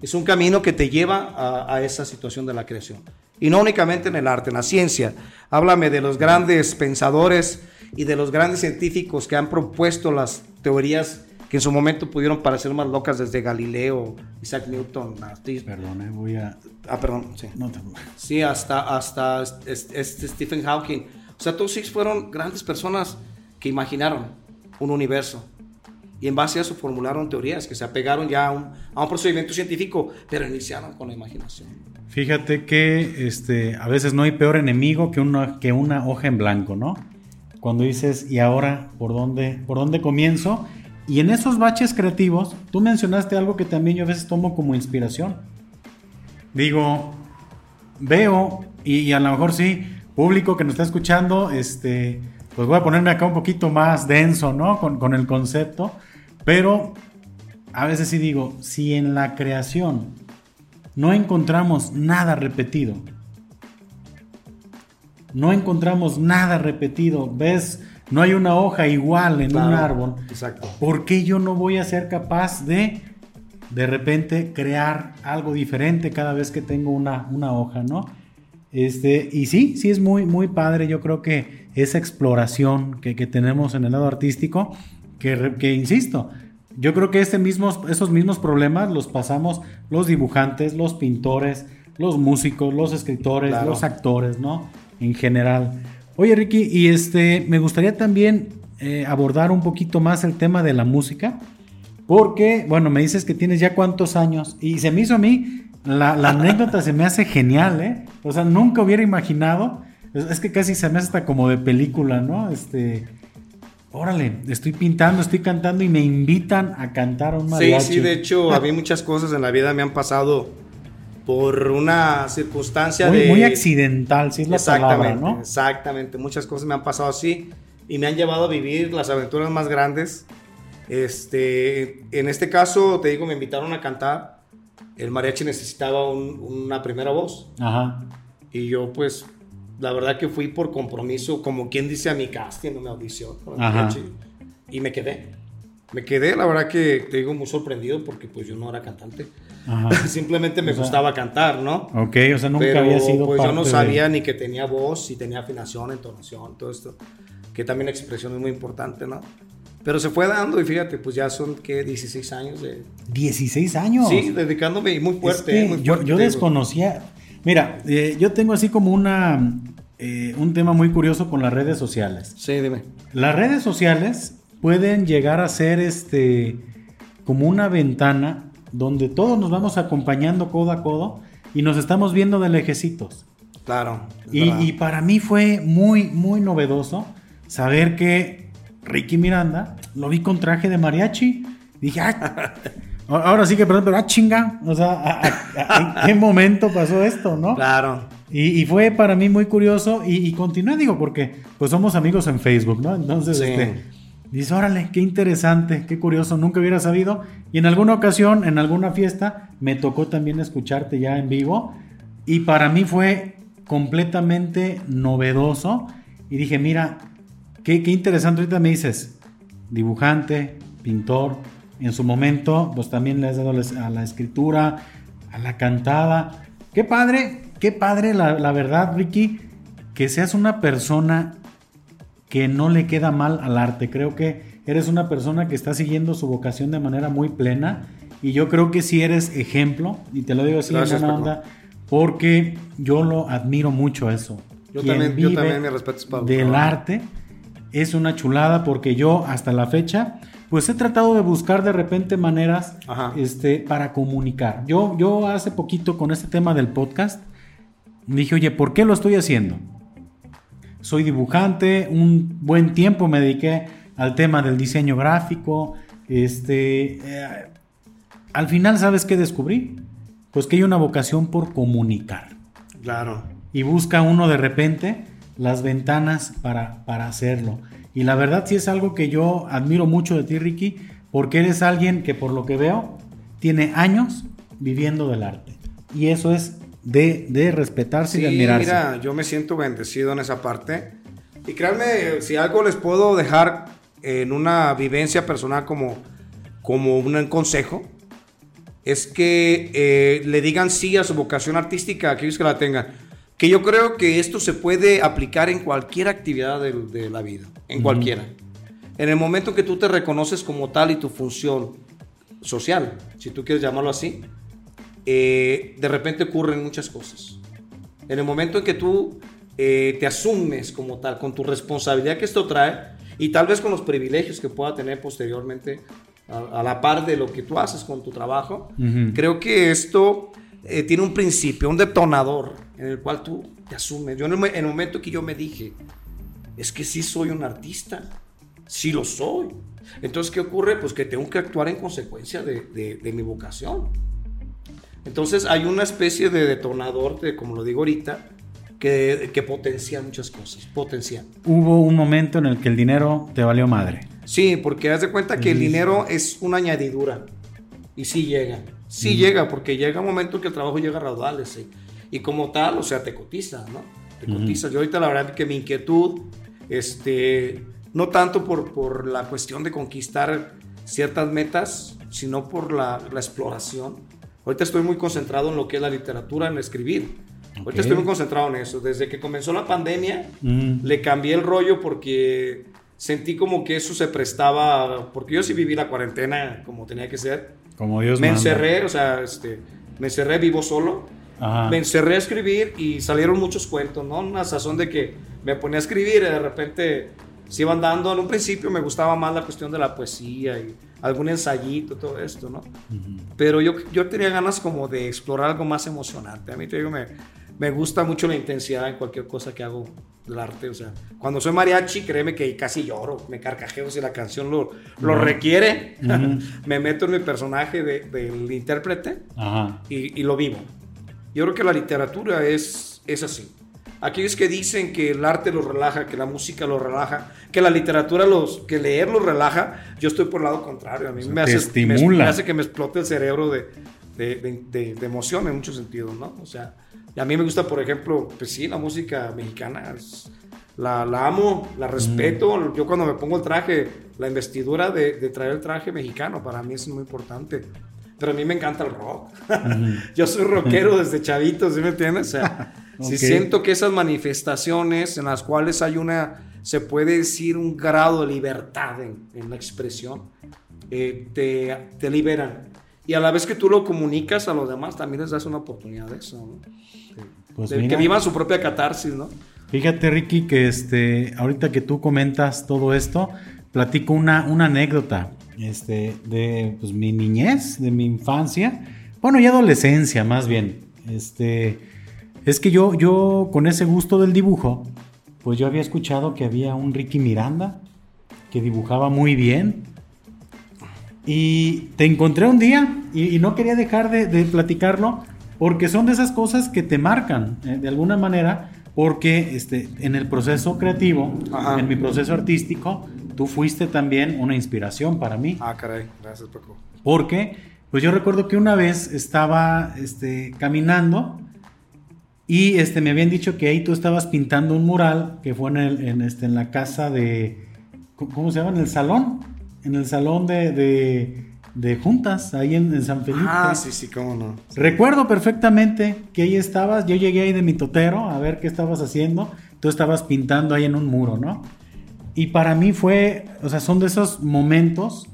es un camino que te lleva a, a esa situación de la creación. Y no únicamente en el arte, en la ciencia. Háblame de los grandes pensadores y de los grandes científicos que han propuesto las teorías que en su momento pudieron parecer más locas desde Galileo, Isaac Newton, hasta- Perdón, eh, voy a... ah, perdón, sí. No te... Sí, hasta, hasta este, este Stephen Hawking. O sea, todos ellos fueron grandes personas que imaginaron un universo. Y en base a eso formularon teorías que se apegaron ya a un, a un procedimiento científico, pero iniciaron con la imaginación. Fíjate que este, a veces no hay peor enemigo que una, que una hoja en blanco, ¿no? Cuando dices, ¿y ahora por dónde, por dónde comienzo? Y en esos baches creativos, tú mencionaste algo que también yo a veces tomo como inspiración. Digo, veo, y, a lo mejor sí, público que nos está escuchando, este, pues voy a ponerme acá un poquito más denso, ¿no? Con, con el concepto, pero a veces sí digo, si en la creación no encontramos nada repetido, no encontramos nada repetido, ves, no hay una hoja igual en un árbol, Exacto. ¿por qué yo no voy a ser capaz de de repente crear algo diferente cada vez que tengo una, una hoja, ¿no? Este, y sí, sí es muy, muy padre. Yo creo que esa exploración que, que tenemos en el lado artístico, que, que insisto, yo creo que este mismos, esos mismos problemas los pasamos los dibujantes, los pintores, los músicos, los escritores, Claro. los actores, ¿no? En general. Oye, Ricky, y este, me gustaría también eh, abordar un poquito más el tema de la música, Porque, bueno, me dices que tienes ya cuántos años y se me hizo a mí, la, la anécdota se me hace genial, ¿eh? O sea, nunca hubiera imaginado, es, es que casi se me hace hasta como de película, ¿no? Este, órale, estoy pintando, estoy cantando y me invitan a cantar a un mariachi. Sí, sí, de hecho, a mí muchas cosas en la vida me han pasado por una circunstancia muy, de... muy accidental, sí es la exactamente, palabra, ¿no? Exactamente, muchas cosas me han pasado así y me han llevado a vivir las aventuras más grandes. Este, en este caso, te digo, me invitaron a cantar. El mariachi necesitaba un- una primera voz Ajá. y yo pues la verdad que fui por compromiso, como quien dice a mi casting, no me audición. Y me quedé. Me quedé, la verdad que te digo muy sorprendido porque pues yo no era cantante. Ajá. Simplemente me O sea, gustaba cantar, ¿no? Ok, o sea, nunca Pero había sido pues yo parte no de- sabía ni que tenía voz, si tenía afinación, entonación, todo esto. Que también la expresión es muy importante, ¿no? Pero se fue dando y fíjate, pues ya son, ¿qué? 16 años de... 16 años. Sí, dedicándome y muy Es fuerte, que eh, muy yo, fuerte, yo digo. desconocía. Mira, eh, yo tengo así como una eh, un tema muy curioso con las redes sociales. Sí, dime. Las redes sociales pueden llegar a ser este como una ventana donde todos nos vamos acompañando codo a codo y nos estamos viendo de lejecitos. Claro. Y, y para mí fue muy, muy novedoso saber que Ricky Miranda lo vi con traje de mariachi. Dije, ah, ahora sí que, perdón, pero ah, chinga. O sea, ¿a- a- a- ¿en qué momento pasó esto, no? Claro. Y, y fue para mí muy curioso y, y continué, digo, porque pues somos amigos en Facebook, ¿no? Entonces, Sí. este, dice, órale, qué interesante, qué curioso, nunca hubiera sabido. Y en alguna ocasión, en alguna fiesta, me tocó también escucharte ya en vivo y para mí fue completamente novedoso y dije, mira, qué, qué interesante, ahorita me dices, dibujante, pintor, en su momento, pues también le has dado a la escritura, a la cantada. Qué padre, qué padre, la, la verdad, Ricky, que seas una persona que no le queda mal al arte. Creo que eres una persona que está siguiendo su vocación de manera muy plena y yo creo que sí eres ejemplo, y te lo digo así Gracias, en buena Paco. onda, porque yo lo admiro mucho eso. Yo Quien también, yo también me respeto para del arte es una chulada porque yo hasta la fecha pues he tratado de buscar de repente maneras Ajá. este, para comunicar. Yo, yo hace poquito con este tema del podcast dije, oye, ¿por qué lo estoy haciendo? Soy dibujante, un buen tiempo me dediqué al tema del diseño gráfico, este, eh, al final, ¿sabes qué descubrí? Pues que hay una vocación por comunicar Claro. y busca uno de repente las ventanas para, para hacerlo. Y la verdad sí es algo que yo admiro mucho de ti, Ricky, porque eres alguien que por lo que veo tiene años viviendo del arte. Y eso es de, de respetarse y Sí, de admirarse. mira, yo me siento bendecido en esa parte. Y créanme, si algo les puedo dejar en una vivencia personal como, como un consejo, es que eh, le digan sí a su vocación artística a aquellos que la tengan. Que yo creo que esto se puede aplicar en cualquier actividad de, de la vida, en Ujú. cualquiera. En el momento que tú te reconoces como tal y tu función social, si tú quieres llamarlo así, eh, de repente ocurren muchas cosas. En el momento en que tú eh, te asumes como tal, con tu responsabilidad que esto trae y tal vez con los privilegios que pueda tener posteriormente a, a la par de lo que tú haces con tu trabajo, creo que esto eh, tiene un principio, un detonador en el cual tú te asumes. Yo en el, mo- en el momento que yo me dije, es que sí soy un artista, sí lo soy. Entonces, ¿qué ocurre? Pues que tengo que actuar en consecuencia de, de- de mi vocación. Entonces, hay una especie de detonador, de, como lo digo ahorita, que, que potencia muchas cosas, potencia. Hubo un momento en el que el dinero te valió madre. Sí, porque haz de cuenta que el dinero es una añadidura. Y sí llega. Sí llega, porque llega un momento que el trabajo llega a raudales. sí. Y como tal, o sea, te cotiza, ¿no? Te cotiza. Yo ahorita la verdad que mi inquietud, este, no tanto por, por la cuestión de conquistar ciertas metas, sino por la, la exploración. Ahorita estoy muy concentrado en lo que es la literatura, en escribir. Ok. Ahorita estoy muy concentrado en eso. Desde que comenzó la pandemia, Mm. le cambié el rollo porque sentí como que eso se prestaba, porque yo sí viví la cuarentena como tenía que ser. Como Dios me manda. encerré, o sea, este, me encerré vivo solo. Ajá. Me encerré a escribir y salieron muchos cuentos, ¿no? Una sazón de que me ponía a escribir y de repente se iban dando. En un principio me gustaba más la cuestión de la poesía y algún ensayito, todo esto, ¿no? Pero yo, yo tenía ganas como de explorar algo más emocionante. A mí te digo, me, me gusta mucho la intensidad en cualquier cosa que hago del arte. O sea, cuando soy mariachi, créeme que casi lloro, me carcajeo si la canción lo, lo requiere. me meto en mi personaje del de, intérprete y, y, lo vivo. Yo creo que la literatura es, es así. Aquellos que dicen que el arte los relaja, que la música los relaja, que la literatura los, que leer los relaja, yo estoy por el lado contrario. A mí me, hace, me, hace que me explote el cerebro de, de, de, de, emoción en muchos sentidos, ¿no? O sea, a mí me gusta, por ejemplo, pues sí, la música mexicana. la, la, amo, la respeto. Mm. Yo cuando me pongo el traje, la investidura de, de, traer el traje mexicano, para mí es muy importante. Pero a mí me encanta el rock. Yo soy rockero desde chavito, ¿sí me entiendes? O sea, Si siento que esas manifestaciones en las cuales hay una, se puede decir, un grado de libertad en, la expresión, eh, te, te, liberan. Y a la vez que tú lo comunicas a los demás, también les das una oportunidad de eso. Pues que vivan su propia catarsis, ¿no? Fíjate, Ricky, que este, ahorita que tú comentas todo esto, platico una, una anécdota este, de pues, mi niñez, de mi infancia, bueno, y adolescencia más bien. Este, es que yo, yo, con ese gusto del dibujo, pues yo había escuchado que había un Ricky Miranda que dibujaba muy bien. Y te encontré un día y, no quería dejar de, platicarlo porque son de esas cosas que te marcan eh, de alguna manera porque este, en el proceso creativo, en mi proceso artístico, tú fuiste también una inspiración para mí. Ah, caray, gracias Paco. Porque, pues yo recuerdo que una vez estaba este, caminando y este, me habían dicho que ahí tú estabas pintando un mural que fue en, el, en, este, en la casa de. ¿Cómo se llama? En el salón. En el salón de, de, juntas, ahí en, San Felipe. Ah, sí, sí, cómo no. Recuerdo perfectamente que ahí estabas. Yo llegué ahí de mi totero a ver qué estabas haciendo. Tú estabas pintando ahí en un muro, ¿no? Y para mí fue. O sea, son de esos momentos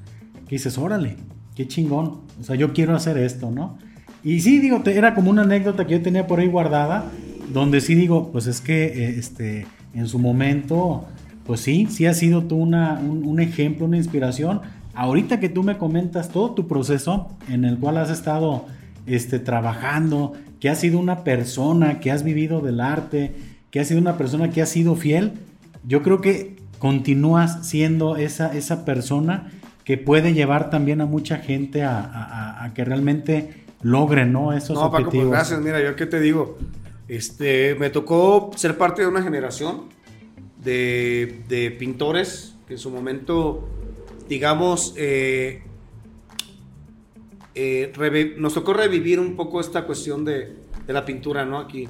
que dices, órale, qué chingón. O sea, yo quiero hacer esto, ¿no? Y sí, digo, era como una anécdota que yo tenía por ahí guardada, donde sí digo, pues es que eh, este, en su momento, pues sí, sí ha sido tú una, un, ejemplo, una inspiración. Ahorita que tú me comentas todo tu proceso en el cual has estado este, trabajando, que has sido una persona, que has vivido del arte, que has sido una persona que ha sido fiel, yo creo que continúas siendo esa, esa persona que puede llevar también a mucha gente a, a que realmente logren, ¿no? Esos no, Paco, pues gracias. Mira, yo qué te digo. Este, me tocó ser parte de una generación de, de pintores que en su momento, digamos, eh, eh, nos tocó revivir un poco esta cuestión de, de, la pintura, ¿no? Aquí,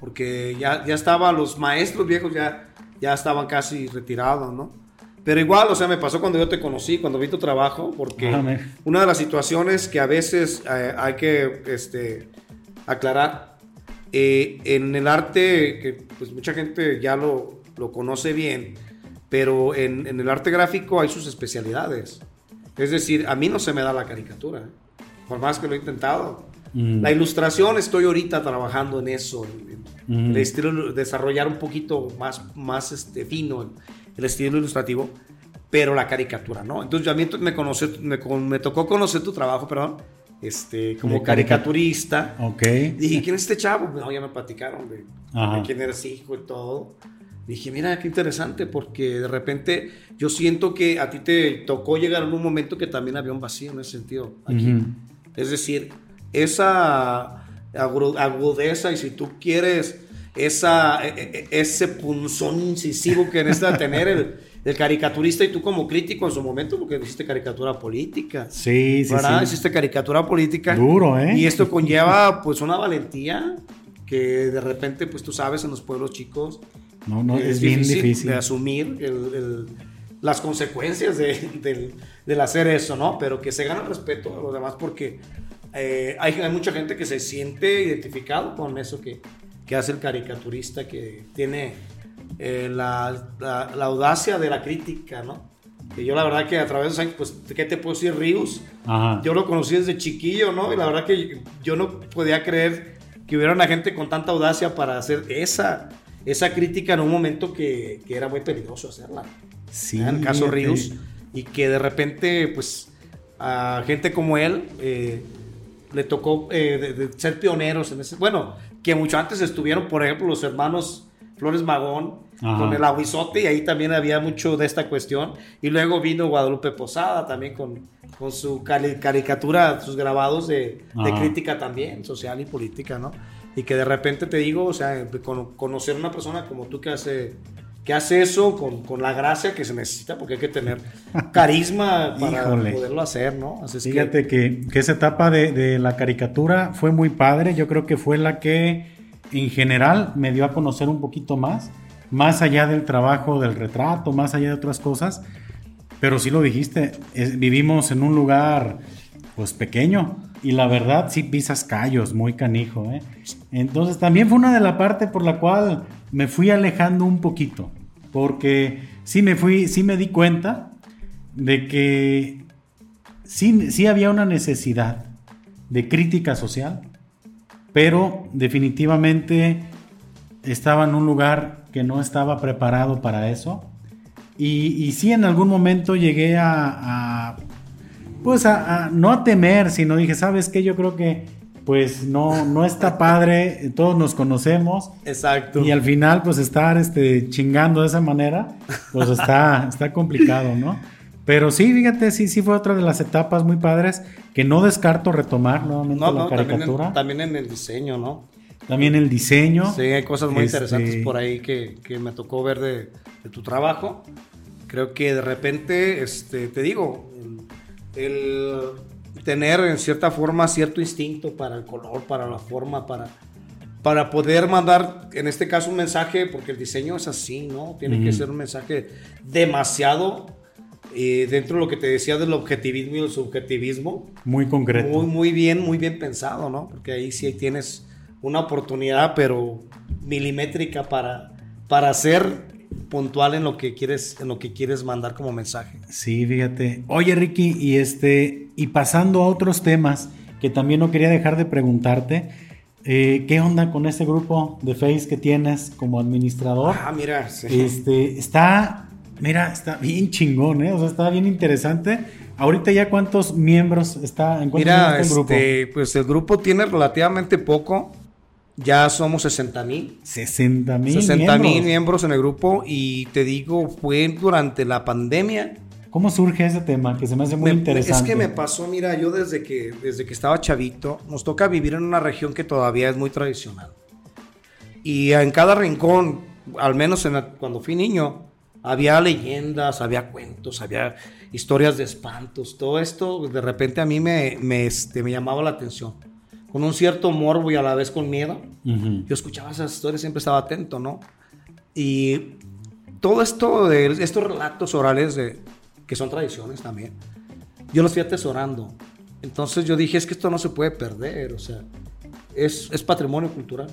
porque ya, ya estaban los maestros viejos, ya, ya estaban casi retirados, ¿no? Pero igual, o sea, me pasó cuando yo te conocí, cuando vi tu trabajo, porque una de las situaciones que a veces eh, hay que este, aclarar, eh, en el arte, que pues mucha gente ya lo, lo conoce bien, pero en, en, el arte gráfico hay sus especialidades. Es decir, a mí no se me da la caricatura, ¿eh? por más que lo he intentado. Mm. La ilustración, estoy ahorita trabajando en eso, en, el estilo, desarrollar un poquito más, más este, fino el estilo ilustrativo, pero la caricatura, ¿no? Entonces, a mí me, conoce, me, me tocó conocer tu trabajo, perdón, este, como caricaturista. Ok. Dije, ¿quién es este chavo? No, ya me platicaron de, quién eres hijo y todo. Dije, mira, qué interesante, porque de repente yo siento que a ti te tocó llegar a un momento que también había un vacío en ese sentido aquí. Es decir, esa agudeza y si tú quieres esa, e, e, e, ese punzón incisivo que necesita tener el, el, caricaturista y tú como crítico en su momento, porque hiciste caricatura política. Sí, sí, ¿verdad? Hiciste caricatura política. Duro, ¿eh? Y esto conlleva pues una valentía que de repente pues tú sabes en los pueblos chicos. No, no, es, bien difícil, de asumir el, las consecuencias de, del, hacer eso, ¿no? Pero que se gana el respeto a los demás porque eh, hay, hay mucha gente que se siente identificado con eso que, que hace el caricaturista que tiene eh, la, la, audacia de la crítica, ¿no? Que yo la verdad que a través de los años, pues, ¿qué te puedo decir? Ríos. Yo lo conocí desde chiquillo, ¿no? Y la verdad que yo no podía creer que hubiera una gente con tanta audacia para hacer esa, esa crítica en un momento que, que era muy peligroso hacerla. Sí. en el caso. Ríos, y que de repente, pues, a gente como él eh, le tocó eh, de, de ser pioneros en ese. Bueno, que mucho antes estuvieron, por ejemplo, los hermanos Flores Magón Ajá. con el aguizote, y ahí también había mucho de esta cuestión. Y luego vino Guadalupe Posada también con, con su cari- caricatura, sus grabados de, de crítica también, social y política, ¿no? Y que de repente te digo, o sea, con- conocer una persona como tú que hace que hace eso con, con la gracia que se necesita, porque hay que tener carisma para Híjole. poderlo hacer, ¿no? Así es que- Fíjate que, que esa etapa de, de la caricatura fue muy padre. Yo creo que fue la que en general me dio a conocer un poquito más, más allá del trabajo del retrato, más allá de otras cosas. Pero sí lo dijiste, es- vivimos en un lugar pues pequeño y la verdad sí pisas callos, muy canijo. ¿eh? Entonces también fue una de la parte por la cual me fui alejando un poquito, porque sí me fui, sí me di cuenta de que sí, sí había una necesidad de crítica social, pero definitivamente estaba en un lugar que no estaba preparado para eso. Y, y sí, en algún momento llegué a, pues a, a- no a temer, sino dije, ¿sabes qué? Yo creo que pues no, no está padre, todos nos conocemos. Exacto. Y al final, pues estar este, chingando de esa manera, pues está, está complicado, ¿no? Pero sí, fíjate, sí, sí fue otra de las etapas muy padres que no descarto retomar nuevamente no, la no, también caricatura. en, también en el diseño, ¿no? También el diseño. Sí, hay cosas muy Este- interesantes por ahí que, que me tocó ver de, de tu trabajo. Creo que de repente, este, te digo, el, el tener en cierta forma cierto instinto para el color, para la forma, para, para poder mandar, en este caso, un mensaje, porque el diseño es así, ¿no? Tiene que Ujú. ser un mensaje demasiado eh, dentro de lo que te decía del objetivismo y el subjetivismo. Muy concreto. Muy, muy bien, muy bien pensado, ¿no? Porque ahí sí tienes una oportunidad, pero milimétrica para, para ser puntual en lo que quieres, en lo que quieres mandar como mensaje. Sí, fíjate. Oye, Ricky, y este, y pasando a otros temas que también no quería dejar de preguntarte, eh, ¿qué onda con este grupo de Face que tienes como administrador? Ah, mira, sí. Este, está, mira, está bien chingón, ¿eh? O sea, está bien interesante. Ahorita ya cuántos miembros está en cuántos Mira, el grupo? este, pues el grupo tiene relativamente poco. Ya somos 60 mil. 60 mil 60 mil miembros. en el grupo y te digo, fue durante la pandemia. ¿Cómo surge ese tema? Que se me hace muy Me- interesante. Es que me pasó, mira, yo desde que, desde que estaba chavito, nos toca vivir en una región que todavía es muy tradicional. Y en cada rincón, al menos en la- cuando fui niño, había leyendas, había cuentos, había historias de espantos. Todo esto de repente a mí me, me, este, me llamaba la atención. Con un cierto morbo y a la vez con miedo. Ujú. Yo escuchaba esas historias, siempre estaba atento, ¿no? Y todo esto de estos relatos orales de, que son tradiciones también, yo los fui atesorando. Entonces yo dije, es que esto no se puede perder, o sea, es, es patrimonio cultural.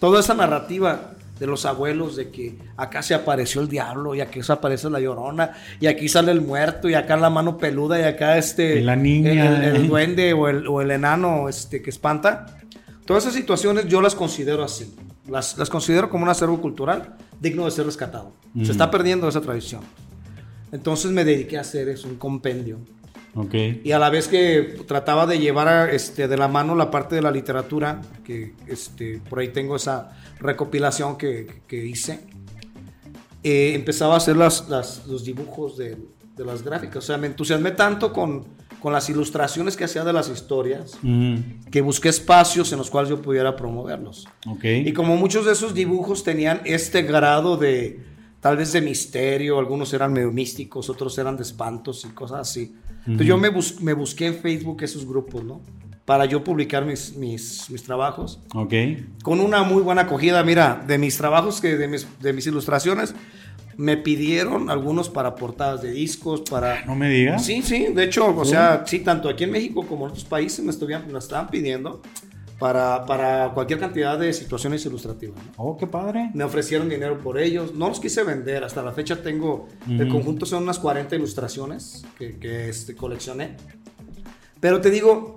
Toda esa narrativa de los abuelos de que acá se apareció el diablo y aquí se aparece la llorona y aquí sale el muerto y acá la mano peluda y acá este la niña. el, el- el duende o el, o el enano este que espanta. Todas esas situaciones yo las considero así. Las, las considero como un acervo cultural digno de ser rescatado. Mm. se está perdiendo esa tradición. Entonces me dediqué a hacer eso un compendio Ok. y a la vez que trataba de llevar a, este, de la mano la parte de la literatura, que este, por ahí tengo esa recopilación que, que hice, eh, empezaba a hacer las, las- los dibujos de, de las gráficas. O sea, me entusiasmé tanto con, con las ilustraciones que hacía de las historias, Ujú. que busqué espacios en los cuales yo pudiera promoverlos. Ok. Y como muchos de esos dibujos tenían este grado de, tal vez de misterio, algunos eran medio místicos, otros eran de espantos y cosas así. Entonces yo me, bus- me busqué en Facebook esos grupos, ¿no? Para yo publicar mis, mis, mis trabajos. Ok. Con una muy buena acogida, mira, de mis trabajos, que de mis, de mis ilustraciones, me pidieron algunos para portadas de discos, para... No me digas. Sí, sí, de hecho, o sea, sí, tanto aquí en México como en otros países me, estuvieron, me estaban pidiendo para, para cualquier cantidad de situaciones ilustrativas. ¿no? Oh, qué padre. Me ofrecieron dinero por ellos, no los quise vender, hasta la fecha tengo, el conjunto son unas 40 ilustraciones que, que este, coleccioné. Pero te digo,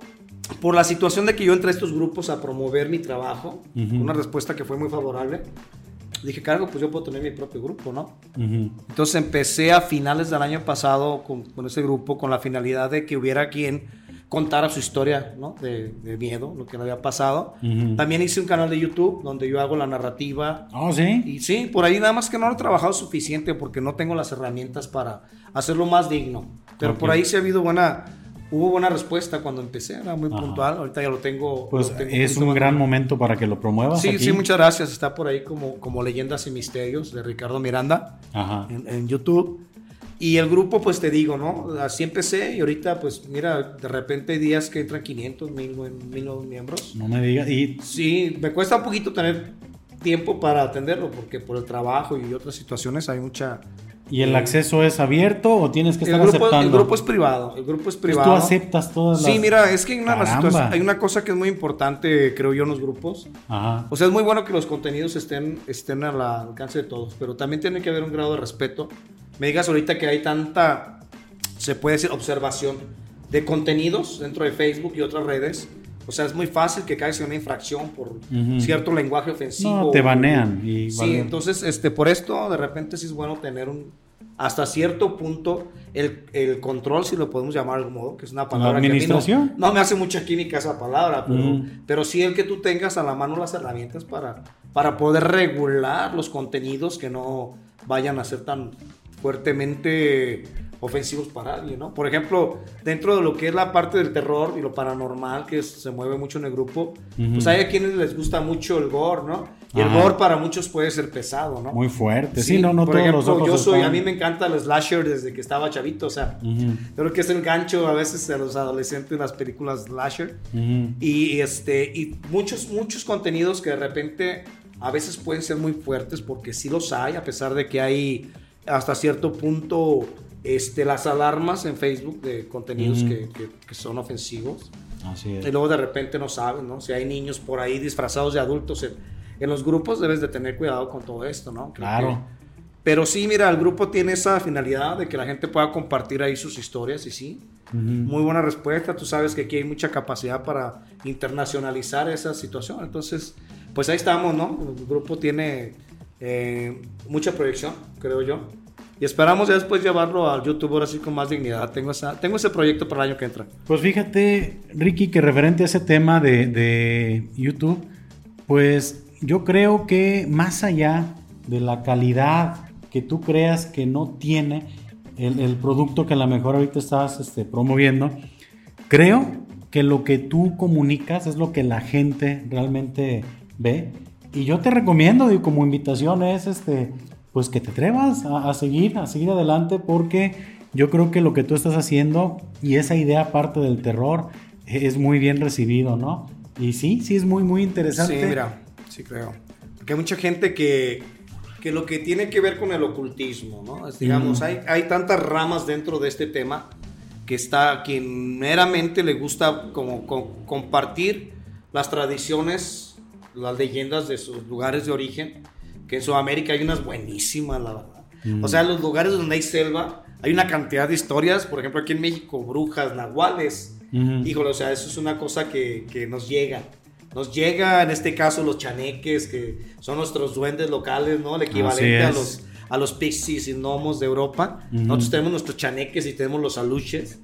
por la situación de que yo entré a estos grupos a promover mi trabajo, una respuesta que fue muy favorable, dije, cargo, pues yo puedo tener mi propio grupo, ¿no? Ujú. Entonces empecé a finales del año pasado con, con ese grupo con la finalidad de que hubiera quien contara su historia, ¿no? De, de miedo, lo que le había pasado. Ujú. También hice un canal de YouTube donde yo hago la narrativa. Oh, sí. Y sí, por ahí nada más que no lo he trabajado suficiente porque no tengo las herramientas para hacerlo más digno. Pero Ok. por ahí sí ha habido buena, hubo buena respuesta cuando empecé, era muy Ajá. puntual. Ahorita ya lo tengo. Pues lo tengo es un gran momento para que lo promuevas. Sí, aquí. sí, muchas gracias. Está por ahí como, como Leyendas y Misterios de Ricardo Miranda Ajá. en, en YouTube. Y el grupo, pues te digo, ¿no? Así empecé y ahorita, pues mira, de repente hay días que entran 500, 1000, mil nuevos miembros. No me digas. Y Sí, me cuesta un poquito tener tiempo para atenderlo porque por el trabajo y otras situaciones hay mucha... ¿Y el acceso es abierto o tienes que El estar grupo, aceptando? el grupo es privado, el grupo es Pues privado. tú aceptas todas las... Sí, mira, es que hay una, hay una cosa que es muy importante, creo yo, en los grupos. Ajá. O sea, es muy bueno que los contenidos estén, estén al alcance de todos, pero también tiene que haber un grado de respeto. Me digas ahorita que hay tanta, se puede decir, observación de contenidos dentro de Facebook y otras redes. O sea, es muy fácil que caigas en una infracción por Ujú. cierto lenguaje ofensivo. No, te banean y Sí, vale. entonces, este, por esto, de repente sí es bueno tener un, hasta cierto punto, el, el control, si lo podemos llamar de algún modo, que es una palabra que a mí no- administración? no, me hace mucha química esa palabra, pero, pero sí el que tú tengas a la mano las herramientas para, para poder regular los contenidos que no vayan a ser tan fuertemente ofensivos para alguien, ¿no? Por ejemplo, dentro de lo que es la parte del terror y lo paranormal que es- se mueve mucho en el grupo, Ujú. pues hay a quienes les gusta mucho el gore, ¿no? Y el Ajá. gore para muchos puede ser pesado, ¿no? Muy fuerte. Sí, no, no por todos ejemplo, los ojos yo soy, están- a mí me encanta el slasher desde que estaba chavito, o sea, Ujú, creo que es el gancho a veces de los adolescentes en las películas slasher. ujú. Y, este, y muchos, muchos contenidos que de repente a veces pueden ser muy fuertes porque sí los hay, a pesar de que hay hasta cierto punto este, las alarmas en Facebook de contenidos Ujú. que, que- que son ofensivos. Así es. Y luego de repente no saben, ¿no? Si hay niños por ahí disfrazados de adultos en, en los grupos, debes de tener cuidado con todo esto, ¿no? Creo Claro. que- pero sí, mira, el grupo tiene esa finalidad de que la gente pueda compartir ahí sus historias y sí. Ujú. Muy buena respuesta. Tú sabes que aquí hay mucha capacidad para internacionalizar esa situación. Entonces, pues ahí estamos, ¿no? El grupo tiene eh, mucha proyección, creo yo. Y esperamos ya después llevarlo al YouTube ahora sí con más dignidad. Tengo, esa, tengo ese proyecto para el año que entra. Pues fíjate, Ricky, que referente a ese tema de, de YouTube, pues yo creo que más allá de la calidad que tú creas que no tiene el, el producto que a lo mejor ahorita estás este, promoviendo, creo que lo que tú comunicas es lo que la gente realmente ve. Y yo te recomiendo, y como invitación es este, pues que te atrevas a, a seguir, a seguir adelante, porque yo creo que lo que tú estás haciendo y esa idea aparte del terror es muy bien recibido, ¿no? Y sí, sí es muy, muy interesante. Sí, mira, sí creo. Porque hay mucha gente que, que lo que tiene que ver con el ocultismo, ¿no? Es, digamos, Mm. hay, hay tantas ramas dentro de este tema que está quien meramente le gusta como, co- compartir las tradiciones, las leyendas de sus lugares de origen, que en Sudamérica hay unas buenísimas, la verdad. Mm. O sea, los lugares donde hay selva, hay una cantidad de historias, por ejemplo, aquí en México, brujas, nahuales, Ujú. Híjole, o sea, eso es una cosa que, que nos llega. Nos llega, en este caso, los chaneques, que son nuestros duendes locales, ¿no? El equivalente a los, a los pixies y gnomos de Europa. Ujú. Nosotros tenemos nuestros chaneques y tenemos los aluches.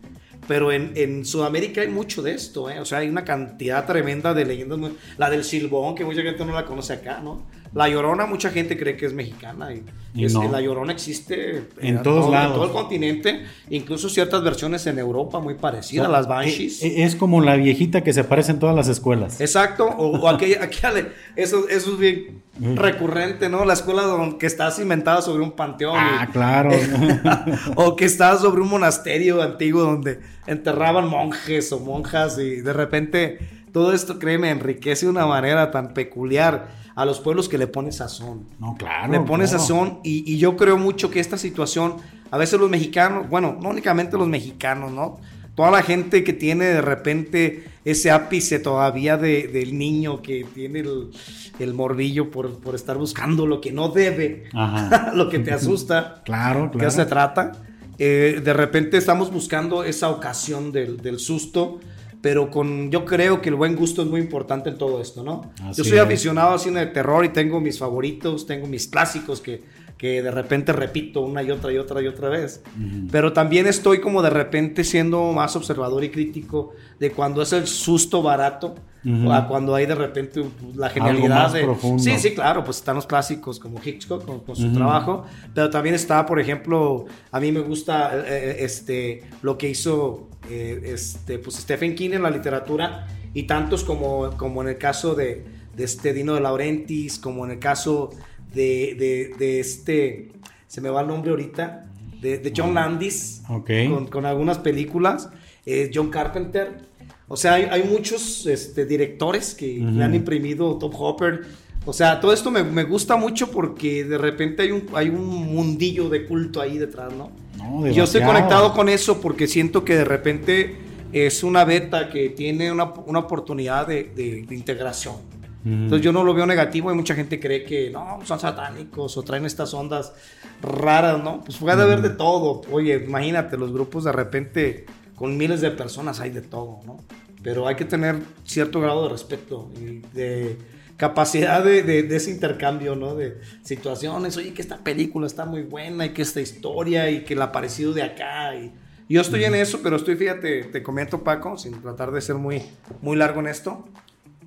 Pero en, en Sudamérica hay mucho de esto, ¿eh? O sea, hay una cantidad tremenda de leyendas. La del Silbón, que mucha gente no la conoce acá, ¿no? La Llorona, mucha gente cree que es mexicana. Y, Y es- no. La Llorona existe En todos lados. En todo el continente. Incluso ciertas versiones en Europa muy parecidas. las Banshees. E- e- Es como la viejita que se aparece en todas las escuelas. Exacto, o, o aquella, aquella- eso, eso es bien recurrente, ¿no? La escuela donde, que está cimentada sobre un panteón. Ah, y- claro. o que está sobre un monasterio antiguo donde enterraban monjes o monjas y de repente todo esto, créeme, enriquece de una manera tan peculiar a los pueblos que le pone sazón. no, claro. le pone claro. sazón y, y yo creo mucho que esta situación, a veces los mexicanos, bueno, no únicamente los mexicanos, ¿no? Toda la gente que tiene de repente ese ápice todavía de- del niño que tiene el, el morbillo por, por estar buscando lo que no debe, Ajá. lo que te asusta. Claro, ¿Qué claro. se trata? Eh, de repente estamos buscando esa ocasión del, del susto pero con, yo creo que el buen gusto es muy importante en todo esto, ¿no? Así yo soy es. aficionado al cine de terror y tengo mis favoritos, tengo mis clásicos que, que de repente repito una y otra y otra y otra vez. Pero también estoy como de repente siendo más observador y crítico de cuando es el susto barato. Ujú. A cuando hay de repente la Algo genialidad más de... profundo. Sí, sí, claro, pues están los clásicos como Hitchcock con, con su Ujú. trabajo, pero también está, por ejemplo, a mí me gusta eh, eh, este, lo que hizo eh, este, pues Stephen King en la literatura y tantos como, como en el caso de, de este Dino de Laurentiis, como en el caso de, de- de este, se me va el nombre ahorita, de, de John Landis, Ok. con, con algunas películas, eh, John Carpenter. O sea, hay, hay muchos este, directores que le han imprimido Top Hopper. O sea, todo esto me, me gusta mucho porque de repente hay un, hay un mundillo de culto ahí detrás, ¿no? No, yo estoy conectado con eso porque siento que de repente es una beta que tiene una, una oportunidad de, de- de integración. Entonces yo no lo veo negativo y mucha gente cree que no, son satánicos o traen estas ondas raras, ¿no? Pues puede haber de todo. Oye, imagínate, los grupos de repente con miles de personas hay de todo, ¿no? Pero hay que tener cierto grado de respeto y de capacidad de, de- de ese intercambio, ¿no? De situaciones, oye, que esta película está muy buena y que esta historia y que el aparecido de acá y... Yo estoy en eso, pero estoy, fíjate, te comento Paco, sin tratar de ser muy, muy largo en esto,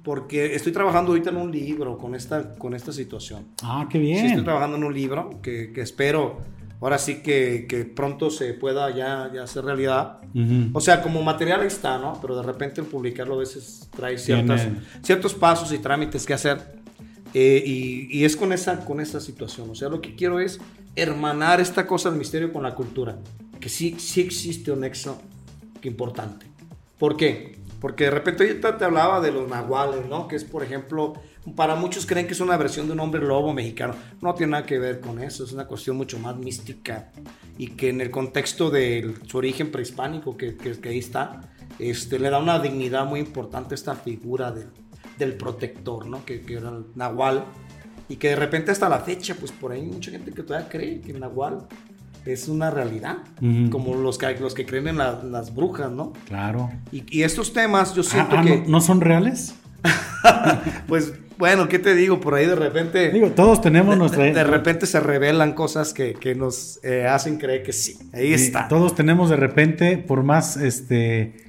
porque estoy trabajando ahorita en un libro con esta, con esta situación. Ah, qué Sí, estoy bien. trabajando en un libro que, que espero ahora sí que, que pronto se pueda ya, ya hacer realidad. O sea, como material ahí está, ¿no? Pero de repente el publicarlo a veces trae ciertas, ciertos pasos y trámites que hacer. Eh, y, y es con esa, con esa situación. O sea, lo que quiero es hermanar esta cosa del misterio con la cultura. Que sí, sí existe un nexo importante. ¿Por qué? Porque de repente ahorita te hablaba de los nahuales, ¿no? Que es, por ejemplo, para muchos creen que es una versión de un hombre lobo mexicano. No tiene nada que ver con eso, es una cuestión mucho más mística y que en el contexto de su origen prehispánico, que, que, que ahí está, este, le da una dignidad muy importante a esta figura del, del protector, ¿no? Que, que era el nahual. Y que de repente hasta la fecha, pues por ahí hay mucha gente que todavía cree que el nahual es una realidad, Ujú. como los que, los que creen en la- las brujas, ¿no? Claro. Y, y estos temas yo Ah, siento ah, que, ¿no, no son reales? pues bueno, ¿qué te digo? Por ahí de repente, Digo, todos tenemos nuestra... de, de repente se revelan cosas que, que nos eh, hacen creer que sí. Ahí está. Todos tenemos de repente, por más este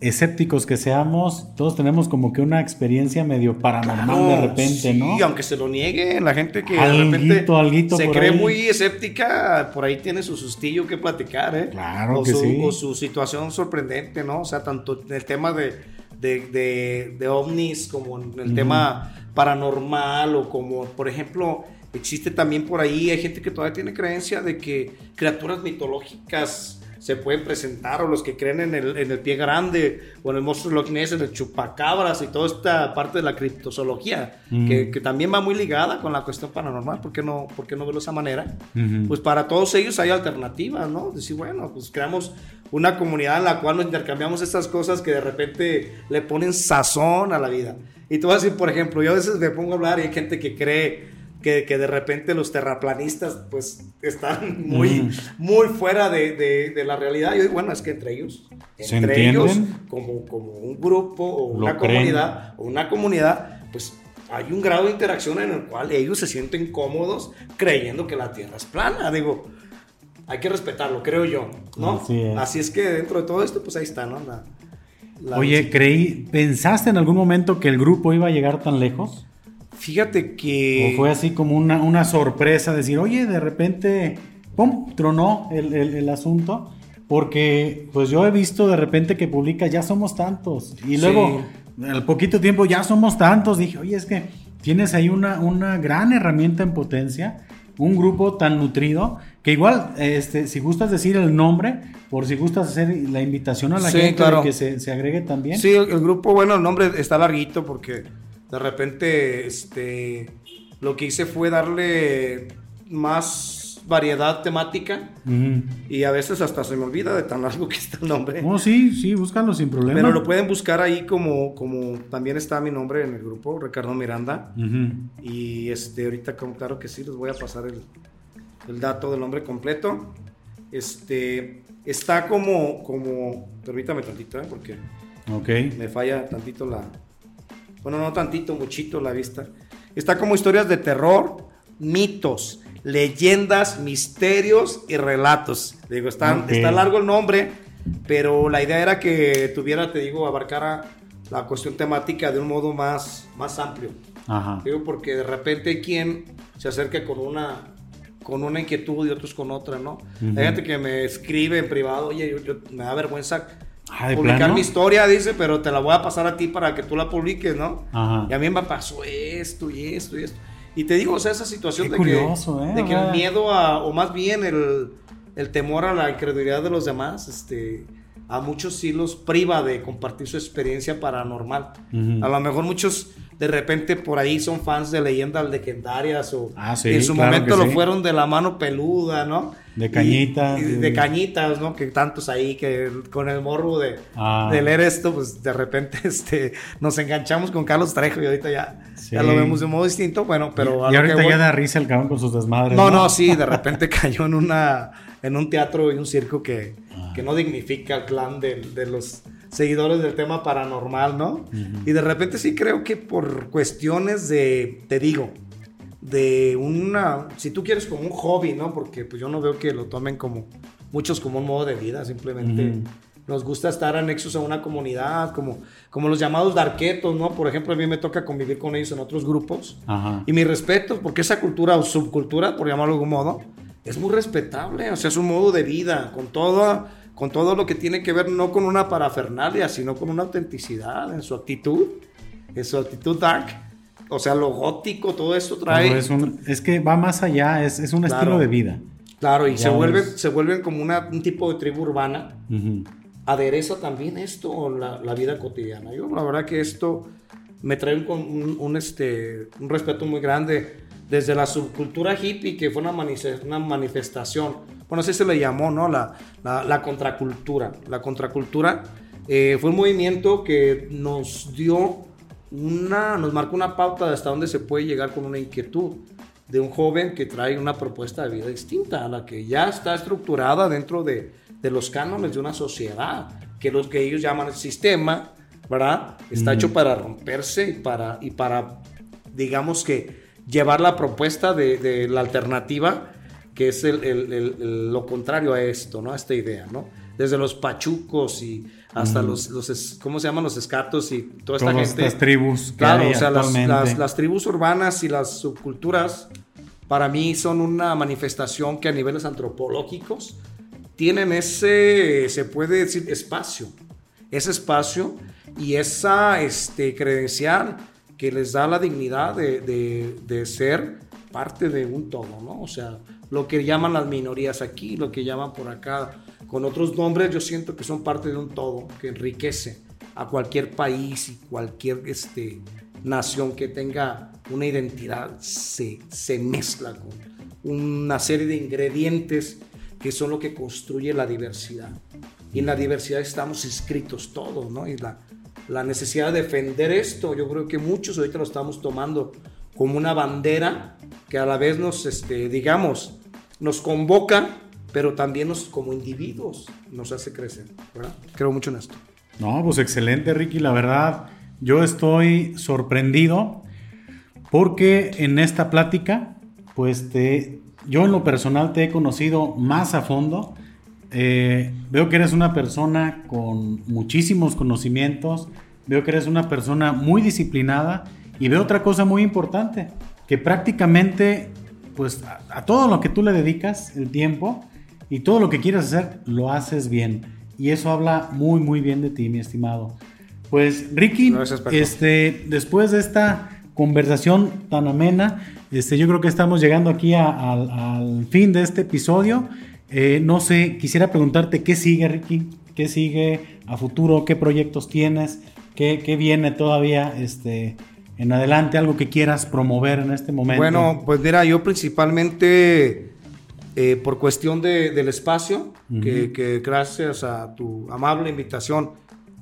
escépticos que seamos, todos tenemos como que una experiencia medio paranormal de repente, sí, ¿no? aunque se lo niegue, la gente que de Alguito, repente alguito se cree ahí. muy escéptica, por ahí tiene su sustillo que platicar, ¿eh? Claro o que su, sí. O su situación sorprendente, ¿no? O sea, tanto en el tema de, de, de- de ovnis como en el tema paranormal o como, por ejemplo, existe también por ahí, hay gente que todavía tiene creencia de que criaturas mitológicas se pueden presentar o los que creen en el, en el pie grande o en el monstruo Loch Ness, en el chupacabras y toda esta parte de la criptozoología Mm. que, que también va muy ligada con la cuestión paranormal, ¿por qué no, por qué no verlo de esa manera? Pues para todos ellos hay alternativas, ¿no? Decir, bueno, pues creamos una comunidad en la cual nos intercambiamos estas cosas que de repente le ponen sazón a la vida. Y tú vas a decir, por ejemplo, yo a veces me pongo a hablar y hay gente que cree que, que de repente los terraplanistas pues están muy, Mm. muy fuera de, de- de la realidad. Yo digo, bueno, es que entre ellos, ¿Se entre ellos, como, como un grupo o Lo una creen. comunidad, o una comunidad, pues hay un grado de interacción en el cual ellos se sienten cómodos creyendo que la Tierra es plana. Digo, hay que respetarlo, creo yo, ¿no? Así es. que dentro de todo esto, pues ahí está, ¿no? La- la- Oye, creí, ¿pensaste en algún momento que el grupo iba a llegar tan lejos? Fíjate que... ¿O fue así como una, una sorpresa decir, oye, de repente, ¡pum!, tronó el, el- el asunto? Porque pues yo he visto de repente que publica, ya somos tantos. Y luego, al poquito tiempo, ya somos tantos. Dije, oye, es que tienes ahí una, una gran herramienta en potencia, un grupo tan nutrido, que igual, este, si gustas decir el nombre, por si gustas hacer la invitación a la Sí, gente claro. que se, se agregue también. Sí, el, el grupo, bueno, el nombre está larguito porque de repente este, lo que hice fue darle más variedad temática Ujú. y a veces hasta se me olvida de tan largo que está el nombre. Oh, sí, sí, búscalo sin problema. Pero lo pueden buscar ahí como, como también está mi nombre en el grupo, Ricardo Miranda. Y este, ahorita, claro que sí, les voy a pasar el, el dato del nombre completo. Este, está como, como, permítame tantito, ¿eh? porque Ok. Me falla tantito la... Bueno, no tantito, muchito la vista. Está como historias de terror, mitos, leyendas, misterios y relatos. Digo, está, Ok. está largo el nombre, pero la idea era que tuviera, te digo, abarcara la cuestión temática de un modo más, más amplio. Ajá. Digo, porque de repente hay quien se acerca con una, con una inquietud y otros con otra, ¿no? Ujú. Hay gente que me escribe en privado, oye, yo, yo- me da vergüenza Ah, ¿de publicar mi historia, dice, pero te la voy a pasar a ti para que tú la publiques, ¿no? Ajá. Y a mí me pasó esto y esto y esto. Y te digo, o sea, esa situación Qué de curioso, que, ¿eh? de que el miedo a, o más bien el, el temor a la incredulidad de los demás, este, a muchos sí los priva de compartir su experiencia paranormal. Ujú. A lo mejor muchos de repente por ahí son fans de leyendas legendarias o Ah, sí, en su claro momento lo sí. fueron de la mano peluda, ¿no? De Y- cañitas, y de- de cañitas, ¿no? Que tantos ahí que con el morbo de, Ah. de leer esto, pues de repente este, nos enganchamos con Carlos Trejo y ahorita ya, Sí. ya lo vemos de un modo distinto. Bueno, pero a y lo ahorita que voy- ya da risa el cabrón con sus desmadres. no, no, sí, de repente cayó en una en un teatro y un circo que, Ah. que no dignifica al clan de, de los seguidores del tema paranormal, ¿no? Y de repente sí creo que por cuestiones de, te digo, de una, si tú quieres como un hobby, ¿no? Porque pues yo no veo que lo tomen como muchos como un modo de vida, simplemente Ujú. nos gusta estar anexos a una comunidad, como, como los llamados darquetos, ¿no? Por ejemplo, a mí me toca convivir con ellos en otros grupos. Ajá. Y mi respeto, porque esa cultura o subcultura, por llamarlo de algún modo, es muy respetable. O sea, es un modo de vida, con todo, con todo lo que tiene que ver, no con una parafernalia, sino con una autenticidad en su actitud, en su actitud dark. O sea, lo gótico, todo esto trae. Es, un- es que va más allá, es, es un Claro. estilo de vida. Claro, y Ya se se vuelven como una, un tipo de tribu urbana. Ujú. adereza también esto la, la vida cotidiana. Yo la verdad que esto me trae un, un- un, este, un respeto muy grande desde la subcultura hippie, que fue una, una manifestación, bueno, así se le llamó, ¿no? La, la, la contracultura. La contracultura eh, fue un movimiento que nos dio una, nos marcó una pauta de hasta dónde se puede llegar con una inquietud de un joven que trae una propuesta de vida distinta a la que ya está estructurada dentro de, de los cánones de una sociedad, que los que ellos llaman el sistema, ¿verdad? Está hecho para romperse y para, y para, digamos que, llevar la propuesta de, de la alternativa, que es el- el- el- lo contrario a esto, ¿no? A esta idea, ¿no? Desde los pachucos y hasta los, los, es- ¿cómo se llaman? Los escatos y toda esta Todas gente. estas tribus Claro, o sea, las, las- las tribus urbanas y las subculturas para mí son una manifestación que a niveles antropológicos tienen ese, se puede decir, espacio. Ese espacio y esa este, credencial que les da la dignidad de, de- de ser parte de un todo, ¿no? O sea, lo que llaman las minorías aquí, lo que llaman por acá, con otros nombres, yo siento que son parte de un todo que enriquece a cualquier país y cualquier este, nación que tenga una identidad, se, se mezcla con una serie de ingredientes que son lo que construye la diversidad. Y en la diversidad estamos inscritos todos, ¿no? Y la, la necesidad de defender esto, yo creo que muchos ahorita lo estamos tomando como una bandera que a la vez nos, este, digamos, nos convoca, pero también nos, como individuos nos hace crecer. Creo mucho en esto. No, pues excelente, Ricky. La verdad, yo estoy sorprendido porque en esta plática, pues te, yo en lo personal te he conocido más a fondo. Eh, veo que eres una persona con muchísimos conocimientos. Veo que eres una persona muy disciplinada. Y veo otra cosa muy importante, que prácticamente, pues a, a todo lo que tú le dedicas el tiempo y todo lo que quieres hacer, lo haces bien. Y eso habla muy, muy bien de ti, mi estimado. Pues Ricky, Gracias, este, después de esta conversación tan amena, este, yo creo que estamos llegando aquí a- al fin de este episodio. Eh, no sé, quisiera preguntarte qué sigue, Ricky, qué sigue a futuro, qué proyectos tienes, qué, qué viene todavía este, en adelante, algo que quieras promover en este momento. Bueno, pues mira, yo principalmente eh, por cuestión de- del espacio, que, que gracias a tu amable invitación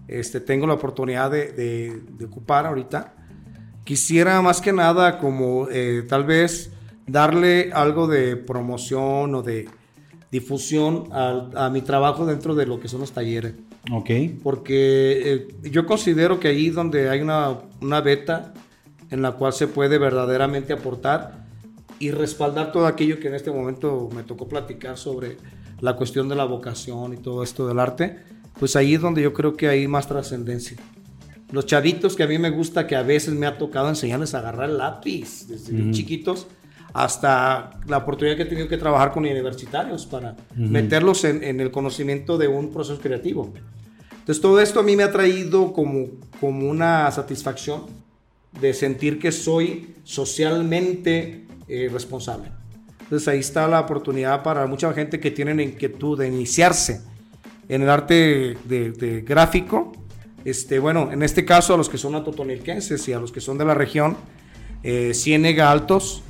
este, tengo la oportunidad de, de- de ocupar ahorita, quisiera más que nada como eh, tal vez darle algo de promoción o de, difusión a, mi trabajo dentro de lo que son los talleres. Ok. Porque eh, yo considero que ahí donde hay una, una beta en la cual se puede verdaderamente aportar y respaldar todo aquello que en este momento me tocó platicar sobre la cuestión de la vocación y todo esto del arte, pues ahí es donde yo creo que hay más trascendencia. Los chavitos que a mí me gusta, que a veces me ha tocado enseñarles a agarrar el lápiz desde chiquitos, hasta la oportunidad que he tenido que trabajar con universitarios para meterlos en, el conocimiento de un proceso creativo. Entonces todo esto a mí me ha traído como, como una satisfacción de sentir que soy socialmente eh, responsable. Entonces ahí está la oportunidad para mucha gente que tiene inquietud de iniciarse en el arte de, gráfico. Este, bueno, en este caso a los que son atotonilquenses y a los que son de la región, eh, Ciénega Altos,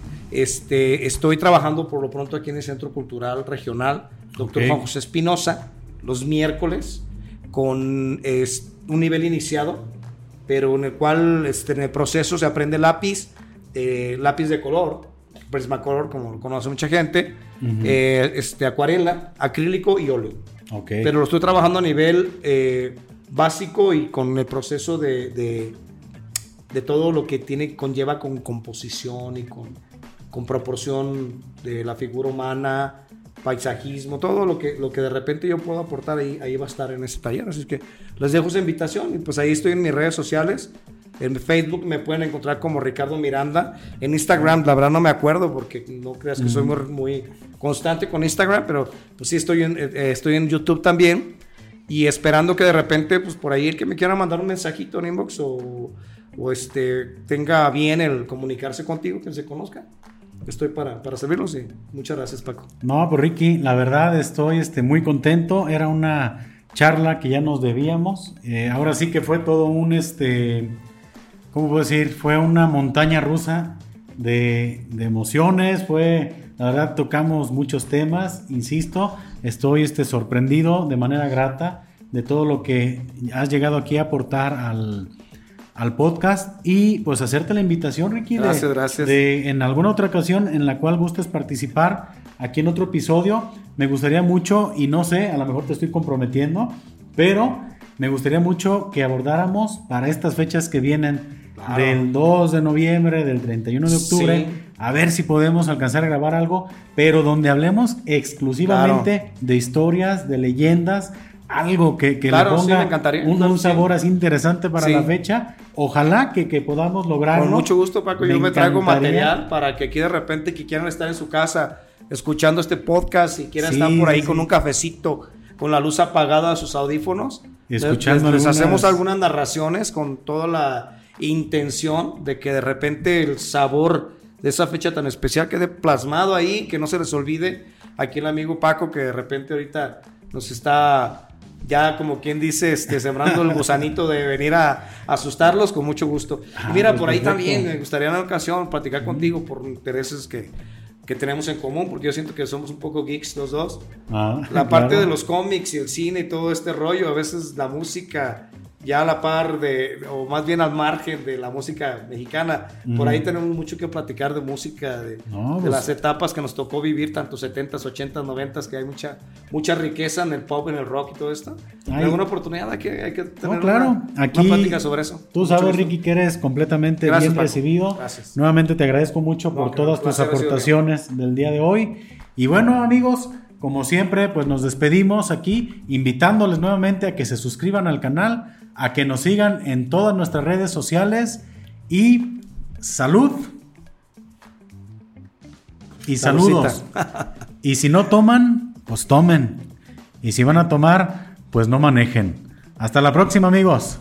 este, estoy trabajando por lo pronto aquí en el Centro Cultural Regional, doctor Juan José Espinosa, los miércoles, con un nivel iniciado, pero en el cual este, en el proceso se aprende lápiz, eh, lápiz de color, prismacolor, como lo conoce mucha gente, eh, este, acuarela, acrílico y óleo. Pero lo estoy trabajando a nivel eh, básico y con el proceso de, de, de, todo lo que tiene, conlleva con composición y con con proporción de la figura humana, paisajismo, todo lo que, lo que de repente yo puedo aportar ahí, ahí va a estar en ese taller. Así que les dejo esa invitación y pues ahí estoy en mis redes sociales. En Facebook me pueden encontrar como Ricardo Miranda. En Instagram, la verdad no me acuerdo porque no creas que soy muy, constante con Instagram, pero pues sí estoy en, eh, estoy en YouTube también. Y esperando que de repente, pues por ahí el que me quiera mandar un mensajito en inbox o, o este, tenga bien el comunicarse contigo, que se conozca estoy para, para servirlos y muchas gracias Paco. No, pues Ricky, la verdad estoy este, muy contento. Era una charla que ya nos debíamos. Eh, ahora sí que fue todo un, este, ¿cómo puedo decir? Fue una montaña rusa de, de emociones. Fue, la verdad, tocamos muchos temas. Insisto, estoy este, sorprendido de manera grata de todo lo que has llegado aquí a aportar al al podcast y pues hacerte la invitación, Ricky. Gracias, gracias. De, en alguna otra ocasión en la cual gustes participar aquí en otro episodio. Me gustaría mucho, y no sé, a lo mejor te estoy comprometiendo, pero me gustaría mucho que abordáramos para estas fechas que vienen del 2 de noviembre, del 31 de octubre, a ver si podemos alcanzar a grabar algo, pero donde hablemos exclusivamente de historias, de leyendas, algo que, que le ponga un, sabor así interesante para la fecha. Ojalá que, que podamos lograrlo. Con mucho gusto, Paco. yo me traigo material para que aquí de repente que quieran estar en su casa escuchando este podcast y quieran estar por ahí con un cafecito, con la luz apagada a sus audífonos. Escuchando les, hacemos algunas narraciones con toda la intención de que de repente el sabor de esa fecha tan especial quede plasmado ahí, que no se les olvide. Aquí el amigo Paco que de repente ahorita nos está ya como quien dice, este, sembrando el gusanito de venir a, asustarlos con mucho gusto. y ah, mira, pues por ahí también me gustaría en una ocasión platicar contigo por intereses que, que, tenemos en común, porque yo siento que somos un poco geeks los dos. Ah, la parte de los cómics y el cine y todo este rollo, a veces la música ya a la par de, o más bien al margen de la música mexicana. Por ahí tenemos mucho que platicar de música, de, pues las etapas que nos tocó vivir, tanto 70s, 80s, 90s, que hay mucha, mucha riqueza en el pop, en el rock y todo esto. Hay alguna oportunidad hay que, hay que tener claro. una, Aquí, plática sobre eso. Tú sabes, Ricky, que eres completamente bien recibido. Gracias. Nuevamente te agradezco mucho por todas tus aportaciones del día de hoy. Y bueno, amigos, como siempre, pues nos despedimos aquí, invitándoles nuevamente a que se suscriban al canal a que nos sigan en todas nuestras redes sociales y salud. Y saludos. y si no toman, pues tomen. Y si van a tomar, pues no manejen. Hasta la próxima amigos.